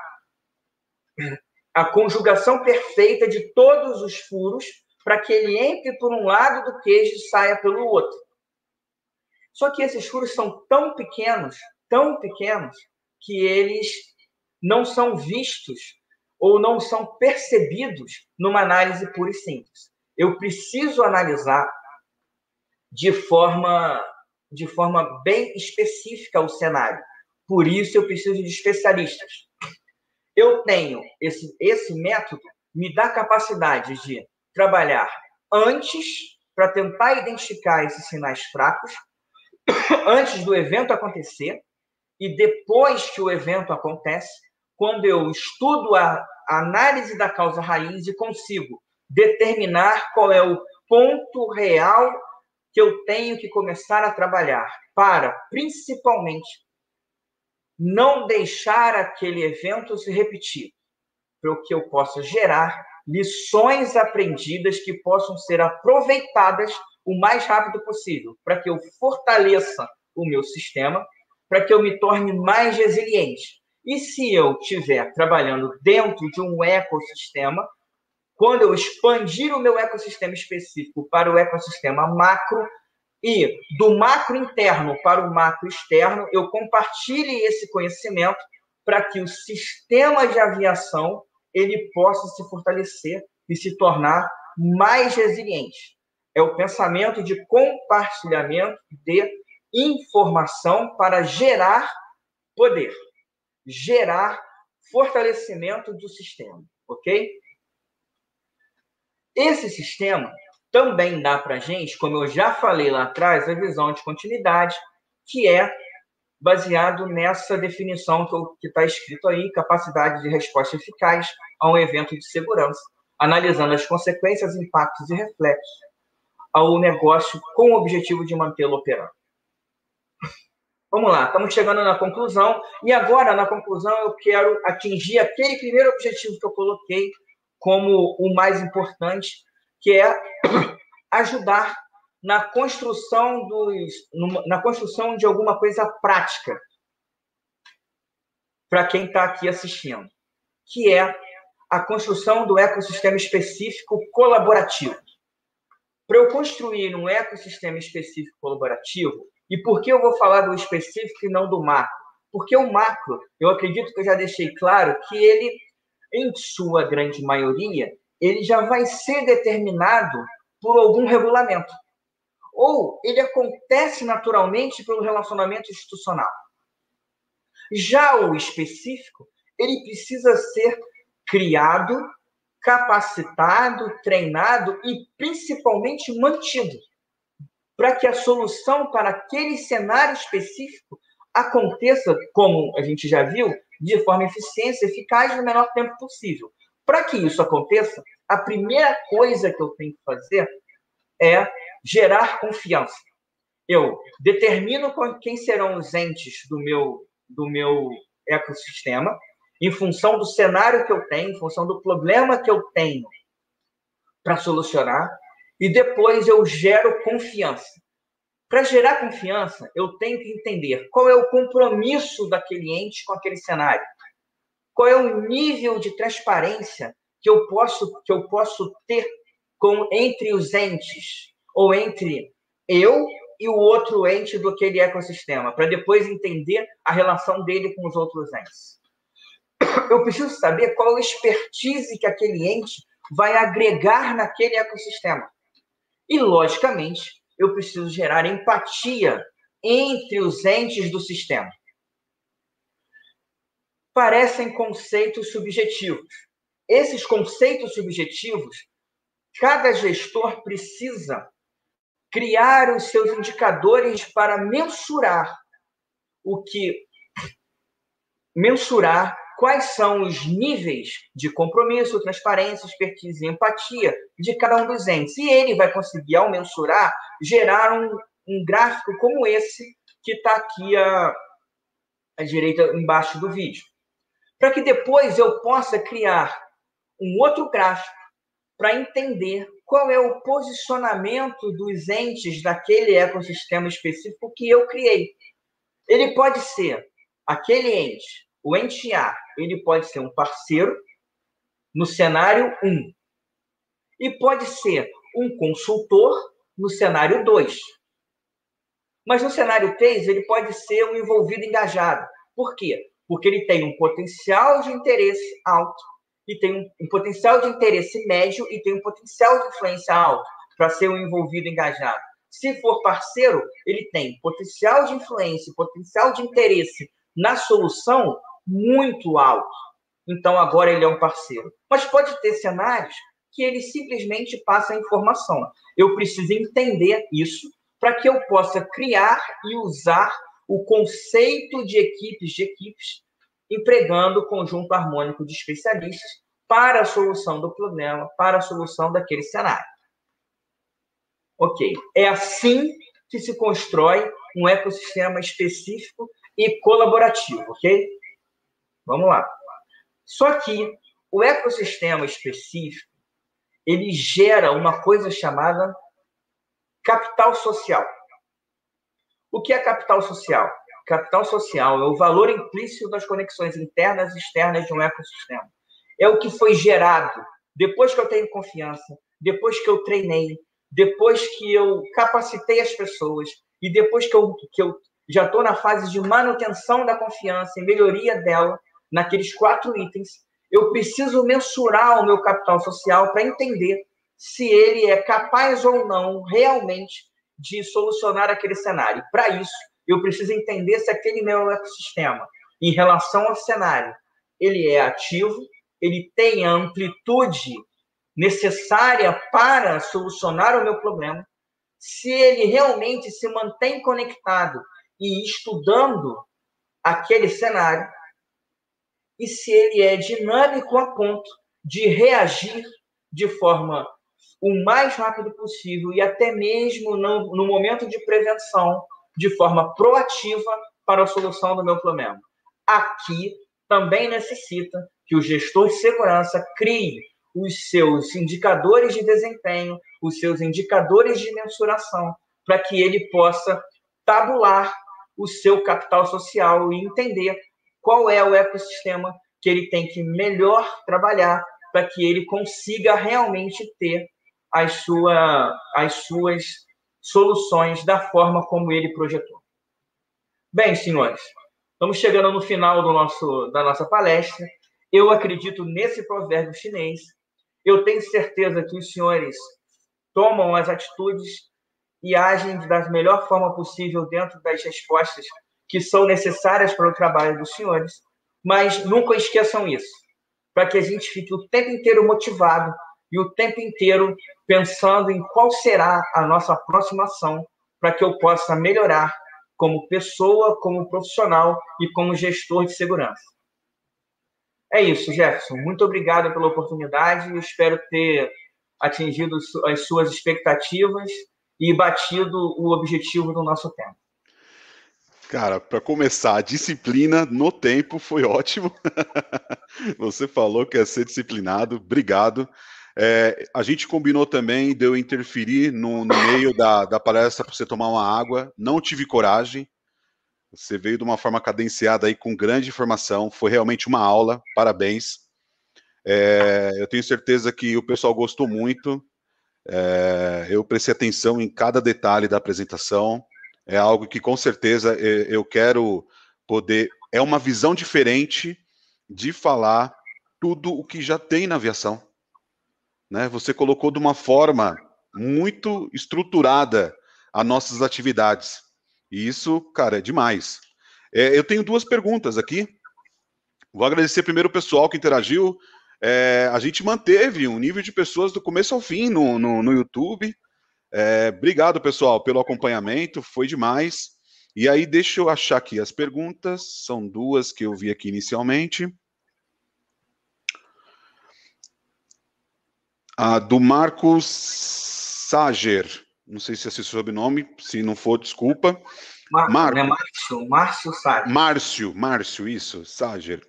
a conjugação perfeita de todos os furos para que ele entre por um lado do queijo e saia pelo outro. Só que esses furos são tão pequenos, tão pequenos, que eles não são vistos ou não são percebidos numa análise pura e simples. Eu preciso analisar de forma de forma bem específica o cenário. Por isso eu preciso de especialistas. Eu tenho esse esse método me dá capacidade de trabalhar antes para tentar identificar esses sinais fracos [COUGHS] antes do evento acontecer e depois que o evento acontece, quando eu estudo a análise da causa raiz e consigo determinar qual é o ponto real que eu tenho que começar a trabalhar para, principalmente, não deixar aquele evento se repetir, para que eu possa gerar lições aprendidas que possam ser aproveitadas o mais rápido possível, para que eu fortaleça o meu sistema, para que eu me torne mais resiliente. E se eu estiver trabalhando dentro de um ecossistema, quando eu expandir o meu ecossistema específico para o ecossistema macro e do macro interno para o macro externo, eu compartilhe esse conhecimento para que o sistema de aviação ele possa se fortalecer e se tornar mais resiliente. É o pensamento de compartilhamento de informação para gerar poder, gerar fortalecimento do sistema, ok? Esse sistema também dá para a gente, como eu já falei lá atrás, a visão de continuidade, que é baseado nessa definição que está escrito aí, capacidade de resposta eficaz a um evento de segurança, analisando as consequências, impactos e reflexos ao negócio com o objetivo de mantê-lo operando. Vamos lá, estamos chegando na conclusão. E agora, na conclusão, eu quero atingir aquele primeiro objetivo que eu coloquei como o mais importante, que é [CLEARS THROAT] ajudar na construção dos, na construção de alguma coisa prática para quem está aqui assistindo, que é a construção do ecossistema específico colaborativo. Para eu construir um ecossistema específico colaborativo, e por que eu vou falar do específico e não do macro? Porque o macro, eu acredito que eu já deixei claro que ele, em sua grande maioria, ele já vai ser determinado por algum regulamento. Ou ele acontece naturalmente pelo relacionamento institucional. Já o específico, ele precisa ser criado, capacitado, treinado e principalmente mantido, para que a solução para aquele cenário específico aconteça, como a gente já viu, de forma eficiente, eficaz no menor tempo possível. Para que isso aconteça, a primeira coisa que eu tenho que fazer é gerar confiança. Eu determino quem serão os entes do meu, do meu ecossistema, em função do cenário que eu tenho, em função do problema que eu tenho para solucionar, e depois eu gero confiança. Para gerar confiança, eu tenho que entender qual é o compromisso daquele ente com aquele cenário. Qual é o nível de transparência que eu posso que eu posso ter com entre os entes ou entre eu e o outro ente do aquele ecossistema, para depois entender a relação dele com os outros entes. Eu preciso saber qual expertise que aquele ente vai agregar naquele ecossistema. E, logicamente, eu preciso gerar empatia entre os entes do sistema. Parecem conceitos subjetivos. Esses conceitos subjetivos, cada gestor precisa criar os seus indicadores para mensurar o que mensurar quais são os níveis de compromisso, transparência, expertise e empatia de cada um dos entes. E ele vai conseguir, ao mensurar, gerar um, um gráfico como esse que está aqui à, à direita, embaixo do vídeo. Para que depois eu possa criar um outro gráfico para entender qual é o posicionamento dos entes daquele ecossistema específico que eu criei. Ele pode ser aquele ente, o ente A, ele pode ser um parceiro no cenário 1 e pode ser um consultor no cenário 2. Mas no cenário 3, ele pode ser um envolvido engajado. Por quê? Porque ele tem um potencial de interesse alto e tem um, um potencial de interesse médio e tem um potencial de influência alto para ser um envolvido engajado. Se for parceiro, ele tem potencial de influência, potencial de interesse na solução muito alto. Então agora ele é um parceiro. Mas pode ter cenários que ele simplesmente passa a informação. Eu preciso entender isso para que eu possa criar e usar o conceito de equipes de equipes empregando o conjunto harmônico de especialistas para a solução do problema, para a solução daquele cenário. Ok. É assim que se constrói um ecossistema específico e colaborativo, ok? Vamos lá. Só que o ecossistema específico ele gera uma coisa chamada capital social. O que é capital social? Capital social é o valor implícito das conexões internas e externas de um ecossistema. É o que foi gerado depois que eu tenho confiança, depois que eu treinei, depois que eu capacitei as pessoas e depois que eu, que eu já estou na fase de manutenção da confiança e melhoria dela, naqueles quatro itens, eu preciso mensurar o meu capital social para entender se ele é capaz ou não realmente de solucionar aquele cenário. Para isso, eu preciso entender se aquele meu ecossistema, em relação ao cenário, ele é ativo, ele tem a amplitude necessária para solucionar o meu problema, se ele realmente se mantém conectado e estudando aquele cenário, e se ele é dinâmico a ponto de reagir de forma o mais rápido possível e até mesmo no, no momento de prevenção de forma proativa para a solução do meu problema. Aqui também necessita que o gestor de segurança crie os seus indicadores de desempenho, os seus indicadores de mensuração, para que ele possa tabular o seu capital social e entender qual é o ecossistema que ele tem que melhor trabalhar para que ele consiga realmente ter as, sua, as suas soluções da forma como ele projetou. Bem, senhores, estamos chegando no final do nosso, da nossa palestra. Eu acredito nesse provérbio chinês. Eu tenho certeza que os senhores tomam as atitudes e agem da melhor forma possível dentro das respostas que são necessárias para o trabalho dos senhores, mas nunca esqueçam isso, para que a gente fique o tempo inteiro motivado e o tempo inteiro pensando em qual será a nossa próxima ação para que eu possa melhorar como pessoa, como profissional e como gestor de segurança. É isso, Jefferson. Muito obrigado pela oportunidade. Espero ter atingido as suas expectativas e batido o objetivo do nosso tempo. Cara, para começar, a disciplina no tempo foi ótimo. [LAUGHS] Você falou que ia ser disciplinado, obrigado. É, a gente combinou também de eu interferir no, no meio da, da palestra para você tomar uma água. Não tive coragem. Você veio de uma forma cadenciada aí com grande informação. Foi realmente uma aula. Parabéns. É, eu tenho certeza que o pessoal gostou muito. É, eu prestei atenção em cada detalhe da apresentação. É algo que com certeza eu quero poder. É uma visão diferente de falar tudo o que já tem na aviação. Né? Você colocou de uma forma muito estruturada as nossas atividades. E isso, cara, é demais. É, eu tenho duas perguntas aqui. Vou agradecer primeiro o pessoal que interagiu. É, a gente manteve um nível de pessoas do começo ao fim no, no, no YouTube. É, obrigado, pessoal, pelo acompanhamento, foi demais. E aí, deixa eu achar aqui as perguntas, são duas que eu vi aqui inicialmente. A do Marcos Sager, não sei se é esse sobrenome, se não for, desculpa. Mar Mar é Márcio, Márcio Sager. Márcio, Márcio, isso, Sager.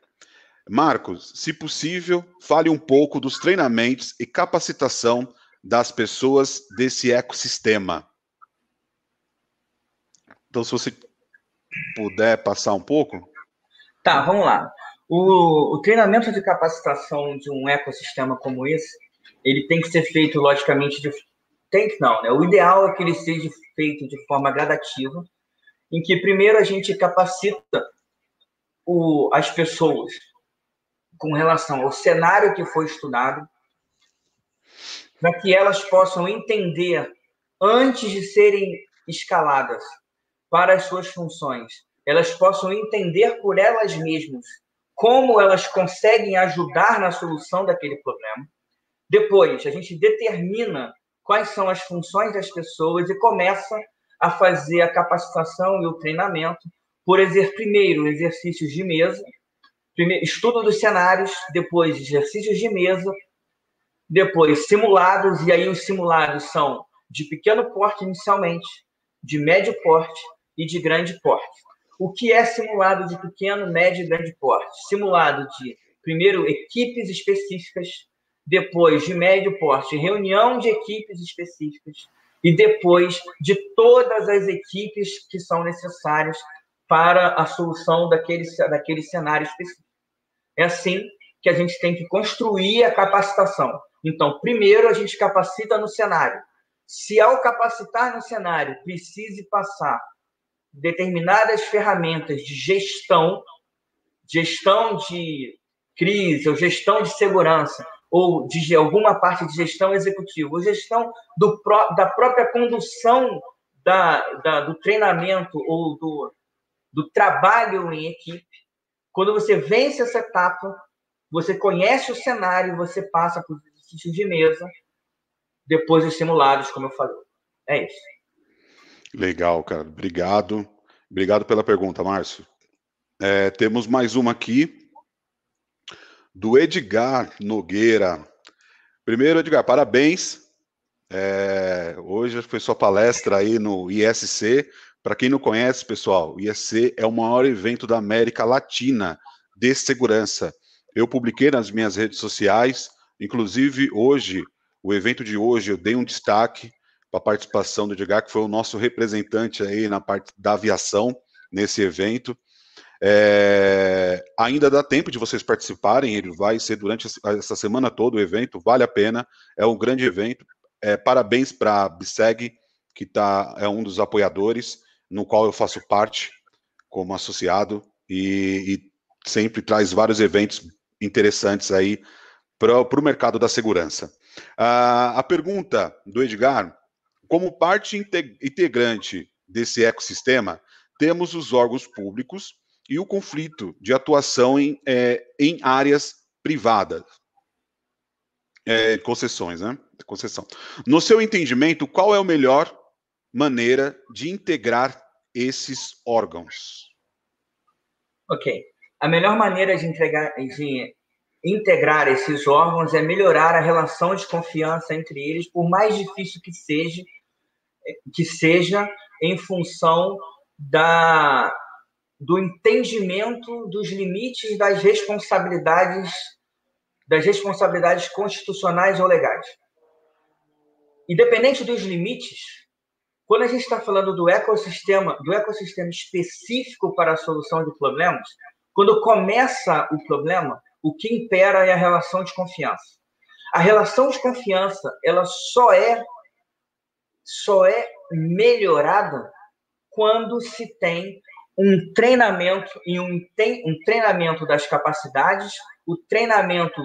Marcos, se possível, fale um pouco dos treinamentos e capacitação das pessoas desse ecossistema. Então, se você puder passar um pouco. Tá, vamos lá. O, o treinamento de capacitação de um ecossistema como esse, ele tem que ser feito, logicamente, de, tem que não, né? O ideal é que ele seja feito de forma gradativa, em que primeiro a gente capacita o, as pessoas com relação ao cenário que foi estudado, para que elas possam entender antes de serem escaladas para as suas funções, elas possam entender por elas mesmas como elas conseguem ajudar na solução daquele problema. Depois, a gente determina quais são as funções das pessoas e começa a fazer a capacitação e o treinamento por exer primeiro exercícios de mesa, Primeiro, estudo dos cenários, depois exercícios de mesa, depois simulados, e aí os simulados são de pequeno porte inicialmente, de médio porte e de grande porte. O que é simulado de pequeno, médio e grande porte? Simulado de, primeiro, equipes específicas, depois de médio porte, reunião de equipes específicas, e depois de todas as equipes que são necessárias para a solução daquele, daquele cenário específico. É assim que a gente tem que construir a capacitação. Então, primeiro a gente capacita no cenário. Se ao capacitar no cenário precise passar determinadas ferramentas de gestão, gestão de crise ou gestão de segurança, ou de alguma parte de gestão executiva, ou gestão do, da própria condução da, da, do treinamento ou do, do trabalho em equipe. Quando você vence essa etapa, você conhece o cenário, você passa por exercícios de mesa, depois os simulados, como eu falei. É isso. Legal, cara. Obrigado. Obrigado pela pergunta, Márcio. É, temos mais uma aqui, do Edgar Nogueira. Primeiro, Edgar, parabéns. É, hoje foi sua palestra aí no ISC. Para quem não conhece, pessoal, o ISC é o maior evento da América Latina de segurança. Eu publiquei nas minhas redes sociais, inclusive hoje, o evento de hoje, eu dei um destaque para a participação do Edgar, que foi o nosso representante aí na parte da aviação nesse evento. É, ainda dá tempo de vocês participarem, ele vai ser durante essa semana toda o evento, vale a pena, é um grande evento. É, parabéns para a BSEG, que tá, é um dos apoiadores no qual eu faço parte como associado e, e sempre traz vários eventos interessantes aí para o mercado da segurança. A pergunta do Edgar, como parte integrante desse ecossistema, temos os órgãos públicos e o conflito de atuação em, é, em áreas privadas, é, concessões, né? Concessão. No seu entendimento, qual é a melhor maneira de integrar esses órgãos? Ok. A melhor maneira de, entregar, de integrar esses órgãos é melhorar a relação de confiança entre eles, por mais difícil que seja, que seja em função da, do entendimento dos limites das responsabilidades das responsabilidades constitucionais ou legais. Independente dos limites, quando a gente está falando do ecossistema, do ecossistema específico para a solução de problemas, quando começa o problema, o que impera é a relação de confiança. A relação de confiança, ela só é só é melhorada quando se tem um treinamento e um, um treinamento das capacidades, o treinamento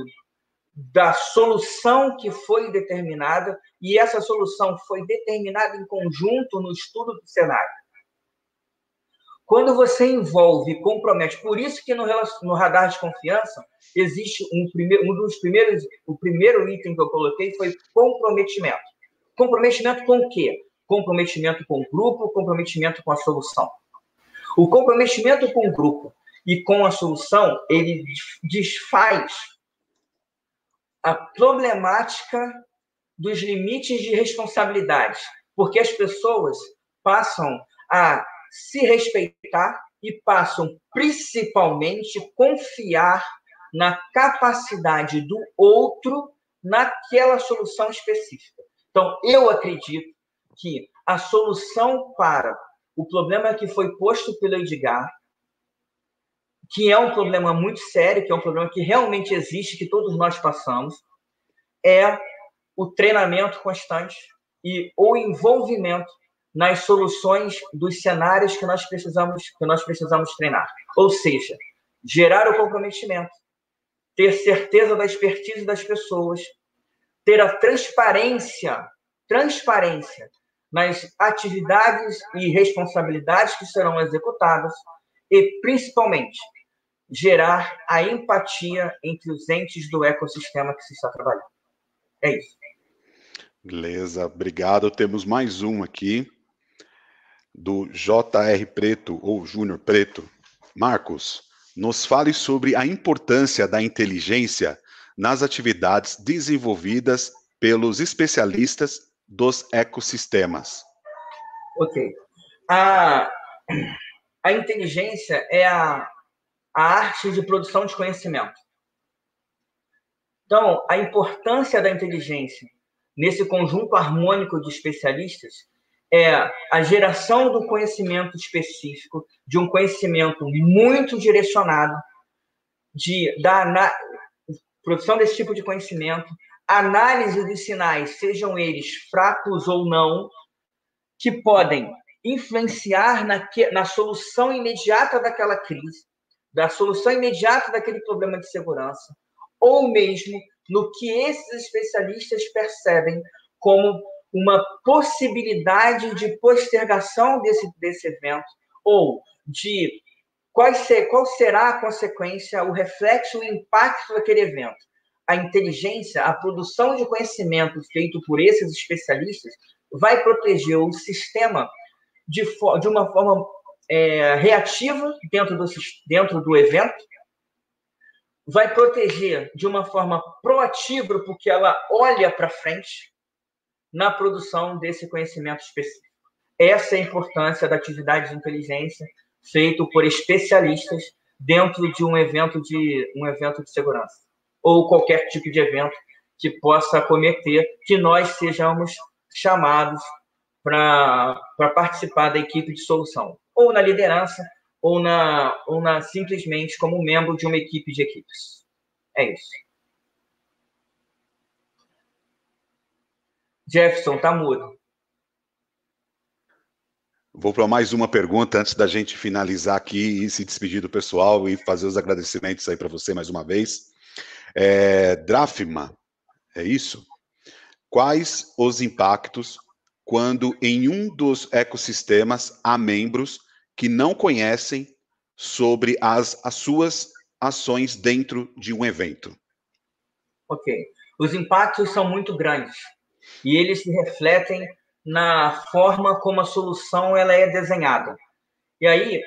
da solução que foi determinada e essa solução foi determinada em conjunto no estudo do cenário. Quando você envolve e compromete, por isso que no, no radar de confiança existe um, um dos primeiros, o primeiro item que eu coloquei foi comprometimento. Comprometimento com o quê? Comprometimento com o grupo, comprometimento com a solução. O comprometimento com o grupo e com a solução, ele desfaz a problemática dos limites de responsabilidade, porque as pessoas passam a se respeitar e passam principalmente confiar na capacidade do outro naquela solução específica. Então, eu acredito que a solução para o problema que foi posto pelo Edgar, que é um problema muito sério, que é um problema que realmente existe, que todos nós passamos, é o treinamento constante e o envolvimento nas soluções dos cenários que nós precisamos que nós precisamos treinar. Ou seja, gerar o comprometimento, ter certeza da expertise das pessoas, ter a transparência, transparência nas atividades e responsabilidades que serão executadas e, principalmente, gerar a empatia entre os entes do ecossistema que se está trabalhando. É isso. Beleza, obrigado. Temos mais um aqui do JR Preto ou Júnior Preto. Marcos, nos fale sobre a importância da inteligência nas atividades desenvolvidas pelos especialistas dos ecossistemas. Ok. A, a inteligência é a, a arte de produção de conhecimento. Então, a importância da inteligência nesse conjunto harmônico de especialistas é a geração do conhecimento específico, de um conhecimento muito direcionado, de, da na, produção desse tipo de conhecimento, análise dos sinais, sejam eles fracos ou não, que podem influenciar na, na solução imediata daquela crise, da solução imediata daquele problema de segurança, ou mesmo no que esses especialistas percebem como uma possibilidade de postergação desse, desse evento, ou de qual, ser, qual será a consequência, o reflexo, o impacto daquele evento? A inteligência, a produção de conhecimento feito por esses especialistas vai proteger o sistema de, de uma forma é, reativa dentro do, dentro do evento, vai proteger de uma forma proativa, porque ela olha para frente na produção desse conhecimento específico. Essa é a importância da atividade de inteligência feito por especialistas dentro de um evento de um evento de segurança ou qualquer tipo de evento que possa cometer, que nós sejamos chamados para participar da equipe de solução, ou na liderança, ou na, ou na simplesmente como membro de uma equipe de equipes. É isso. Jefferson, tá mudo. Vou para mais uma pergunta antes da gente finalizar aqui e se despedir do pessoal e fazer os agradecimentos aí para você mais uma vez. É, Drafma, é isso? Quais os impactos quando em um dos ecossistemas há membros que não conhecem sobre as, as suas ações dentro de um evento? Ok. Os impactos são muito grandes e eles se refletem na forma como a solução ela é desenhada. E aí,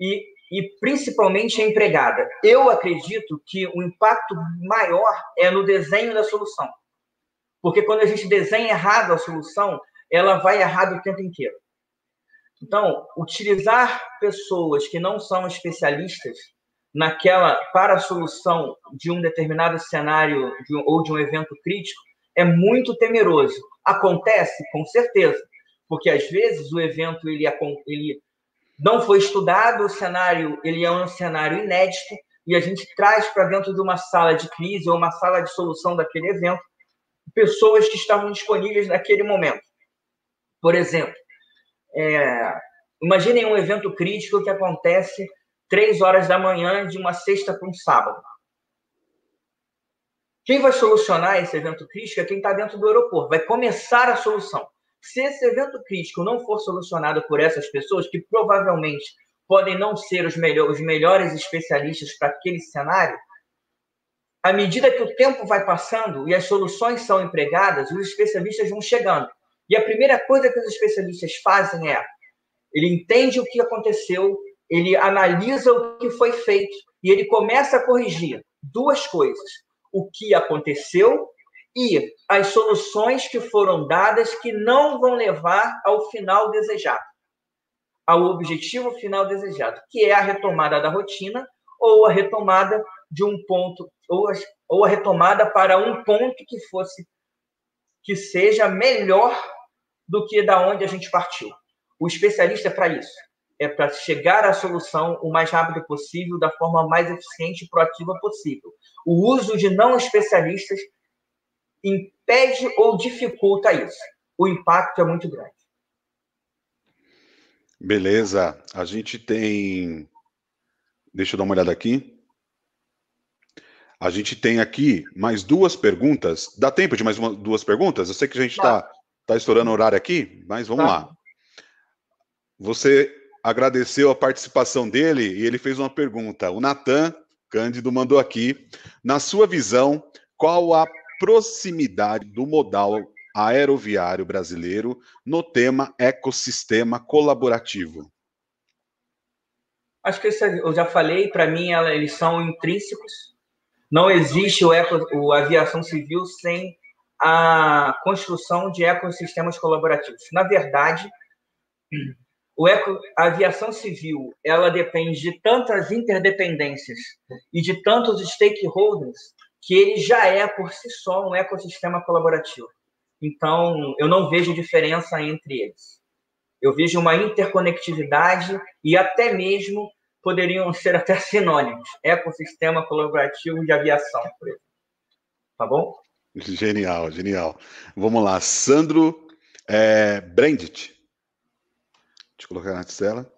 e e principalmente a empregada. Eu acredito que o impacto maior é no desenho da solução. Porque quando a gente desenha errado a solução, ela vai errado o tempo inteiro. Então, utilizar pessoas que não são especialistas naquela para a solução de um determinado cenário de ou de um evento crítico é muito temeroso. Acontece, com certeza, porque às vezes o evento ele, ele não foi estudado, o cenário ele é um cenário inédito e a gente traz para dentro de uma sala de crise ou uma sala de solução daquele evento pessoas que estavam disponíveis naquele momento. Por exemplo, é, imaginem um evento crítico que acontece três horas da manhã de uma sexta para um sábado. Quem vai solucionar esse evento crítico é quem está dentro do aeroporto. Vai começar a solução. Se esse evento crítico não for solucionado por essas pessoas, que provavelmente podem não ser os, melhor, os melhores especialistas para aquele cenário, à medida que o tempo vai passando e as soluções são empregadas, os especialistas vão chegando. E a primeira coisa que os especialistas fazem é: ele entende o que aconteceu, ele analisa o que foi feito e ele começa a corrigir duas coisas: o que aconteceu e as soluções que foram dadas que não vão levar ao final desejado, ao objetivo final desejado, que é a retomada da rotina ou a retomada de um ponto ou a, ou a retomada para um ponto que fosse que seja melhor do que da onde a gente partiu. O especialista é para isso é para chegar à solução o mais rápido possível, da forma mais eficiente e proativa possível. O uso de não especialistas impede ou dificulta isso. O impacto é muito grande. Beleza. A gente tem. Deixa eu dar uma olhada aqui. A gente tem aqui mais duas perguntas. Dá tempo de mais uma, duas perguntas? Eu sei que a gente está tá. estourando o horário aqui, mas vamos tá. lá. Você agradeceu a participação dele e ele fez uma pergunta. O Natan Cândido mandou aqui. Na sua visão, qual a proximidade do modal aeroviário brasileiro no tema ecossistema colaborativo? Acho que isso eu já falei, para mim eles são intrínsecos. Não existe o, eco, o aviação civil sem a construção de ecossistemas colaborativos. Na verdade, eco, a aviação civil ela depende de tantas interdependências e de tantos stakeholders que ele já é por si só um ecossistema colaborativo. Então, eu não vejo diferença entre eles. Eu vejo uma interconectividade e até mesmo poderiam ser até sinônimos. Ecossistema colaborativo de aviação, por exemplo. Tá bom? Genial, genial. Vamos lá. Sandro é, Brandit. Deixa eu colocar na tela.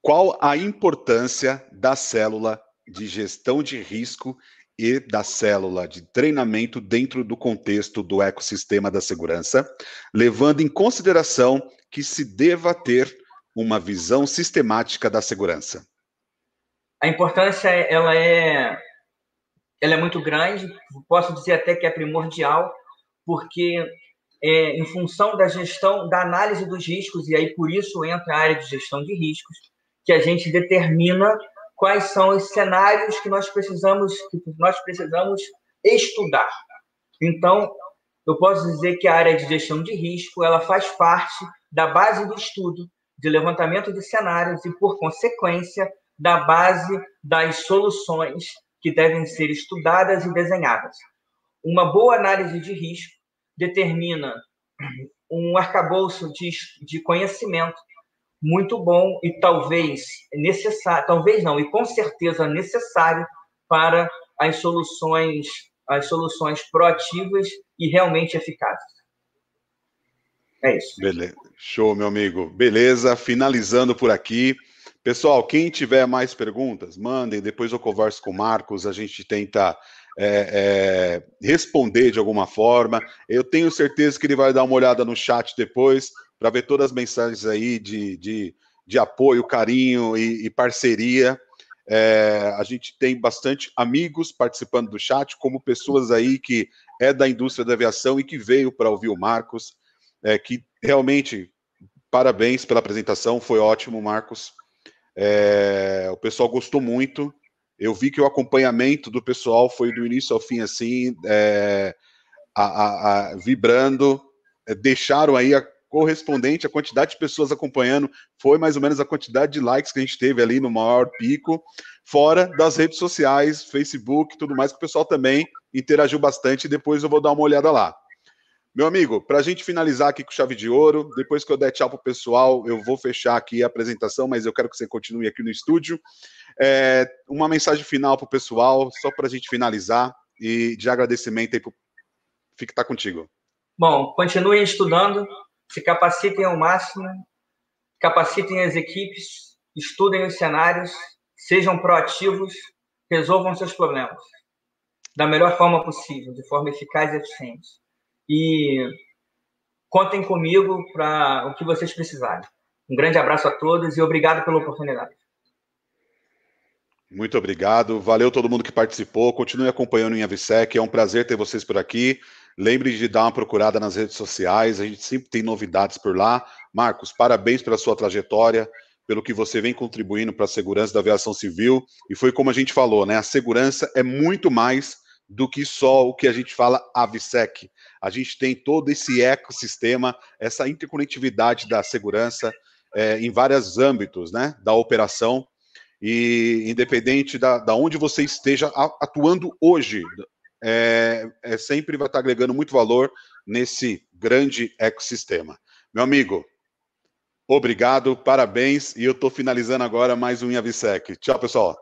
Qual a importância da célula de gestão de risco e da célula de treinamento dentro do contexto do ecossistema da segurança, levando em consideração que se deva ter uma visão sistemática da segurança? A importância ela é ela é muito grande, posso dizer até que é primordial, porque é, em função da gestão, da análise dos riscos, e aí por isso entra a área de gestão de riscos, que a gente determina quais são os cenários que nós precisamos, que nós precisamos estudar. Então, eu posso dizer que a área de gestão de risco ela faz parte da base do estudo de levantamento de cenários e, por consequência, da base das soluções que devem ser estudadas e desenhadas. Uma boa análise de risco determina um arcabouço de, de conhecimento muito bom e talvez necessário, talvez não, e com certeza necessário para as soluções, as soluções proativas e realmente eficazes. É isso. Beleza. Show, meu amigo. Beleza, finalizando por aqui. Pessoal, quem tiver mais perguntas, mandem, depois eu converso com o Marcos, a gente tenta é, é, responder de alguma forma. Eu tenho certeza que ele vai dar uma olhada no chat depois para ver todas as mensagens aí de, de, de apoio, carinho e, e parceria. É, a gente tem bastante amigos participando do chat, como pessoas aí que é da indústria da aviação e que veio para ouvir o Marcos, é, que realmente parabéns pela apresentação, foi ótimo, Marcos. É, o pessoal gostou muito eu vi que o acompanhamento do pessoal foi do início ao fim assim, é, a, a, a, vibrando, é, deixaram aí correspondente à quantidade de pessoas acompanhando, foi mais ou menos a quantidade de likes que a gente teve ali no maior pico, fora das redes sociais, Facebook, tudo mais, que o pessoal também interagiu bastante, depois eu vou dar uma olhada lá. Meu amigo, para a gente finalizar aqui com chave de ouro, depois que eu der tchau para o pessoal, eu vou fechar aqui a apresentação, mas eu quero que você continue aqui no estúdio. É, uma mensagem final para o pessoal, só para a gente finalizar, e de agradecimento aí para Fique tá contigo. Bom, continuem estudando, se capacitem ao máximo, capacitem as equipes, estudem os cenários, sejam proativos, resolvam seus problemas da melhor forma possível, de forma eficaz e eficiente. E contem comigo para o que vocês precisarem. Um grande abraço a todos e obrigado pela oportunidade. Muito obrigado. Valeu todo mundo que participou. Continue acompanhando em Avisec. É um prazer ter vocês por aqui. Lembre de dar uma procurada nas redes sociais. A gente sempre tem novidades por lá. Marcos, parabéns pela sua trajetória, pelo que você vem contribuindo para a segurança da aviação civil. E foi como a gente falou, né? A segurança é muito mais do que só o que a gente fala AVSEC. A gente tem todo esse ecossistema, essa interconectividade da segurança é, em vários âmbitos né, da operação. E independente da, da onde você esteja atuando hoje, é, é, sempre vai estar agregando muito valor nesse grande ecossistema. Meu amigo, obrigado, parabéns, e eu estou finalizando agora mais um IAVSEC. Tchau, pessoal.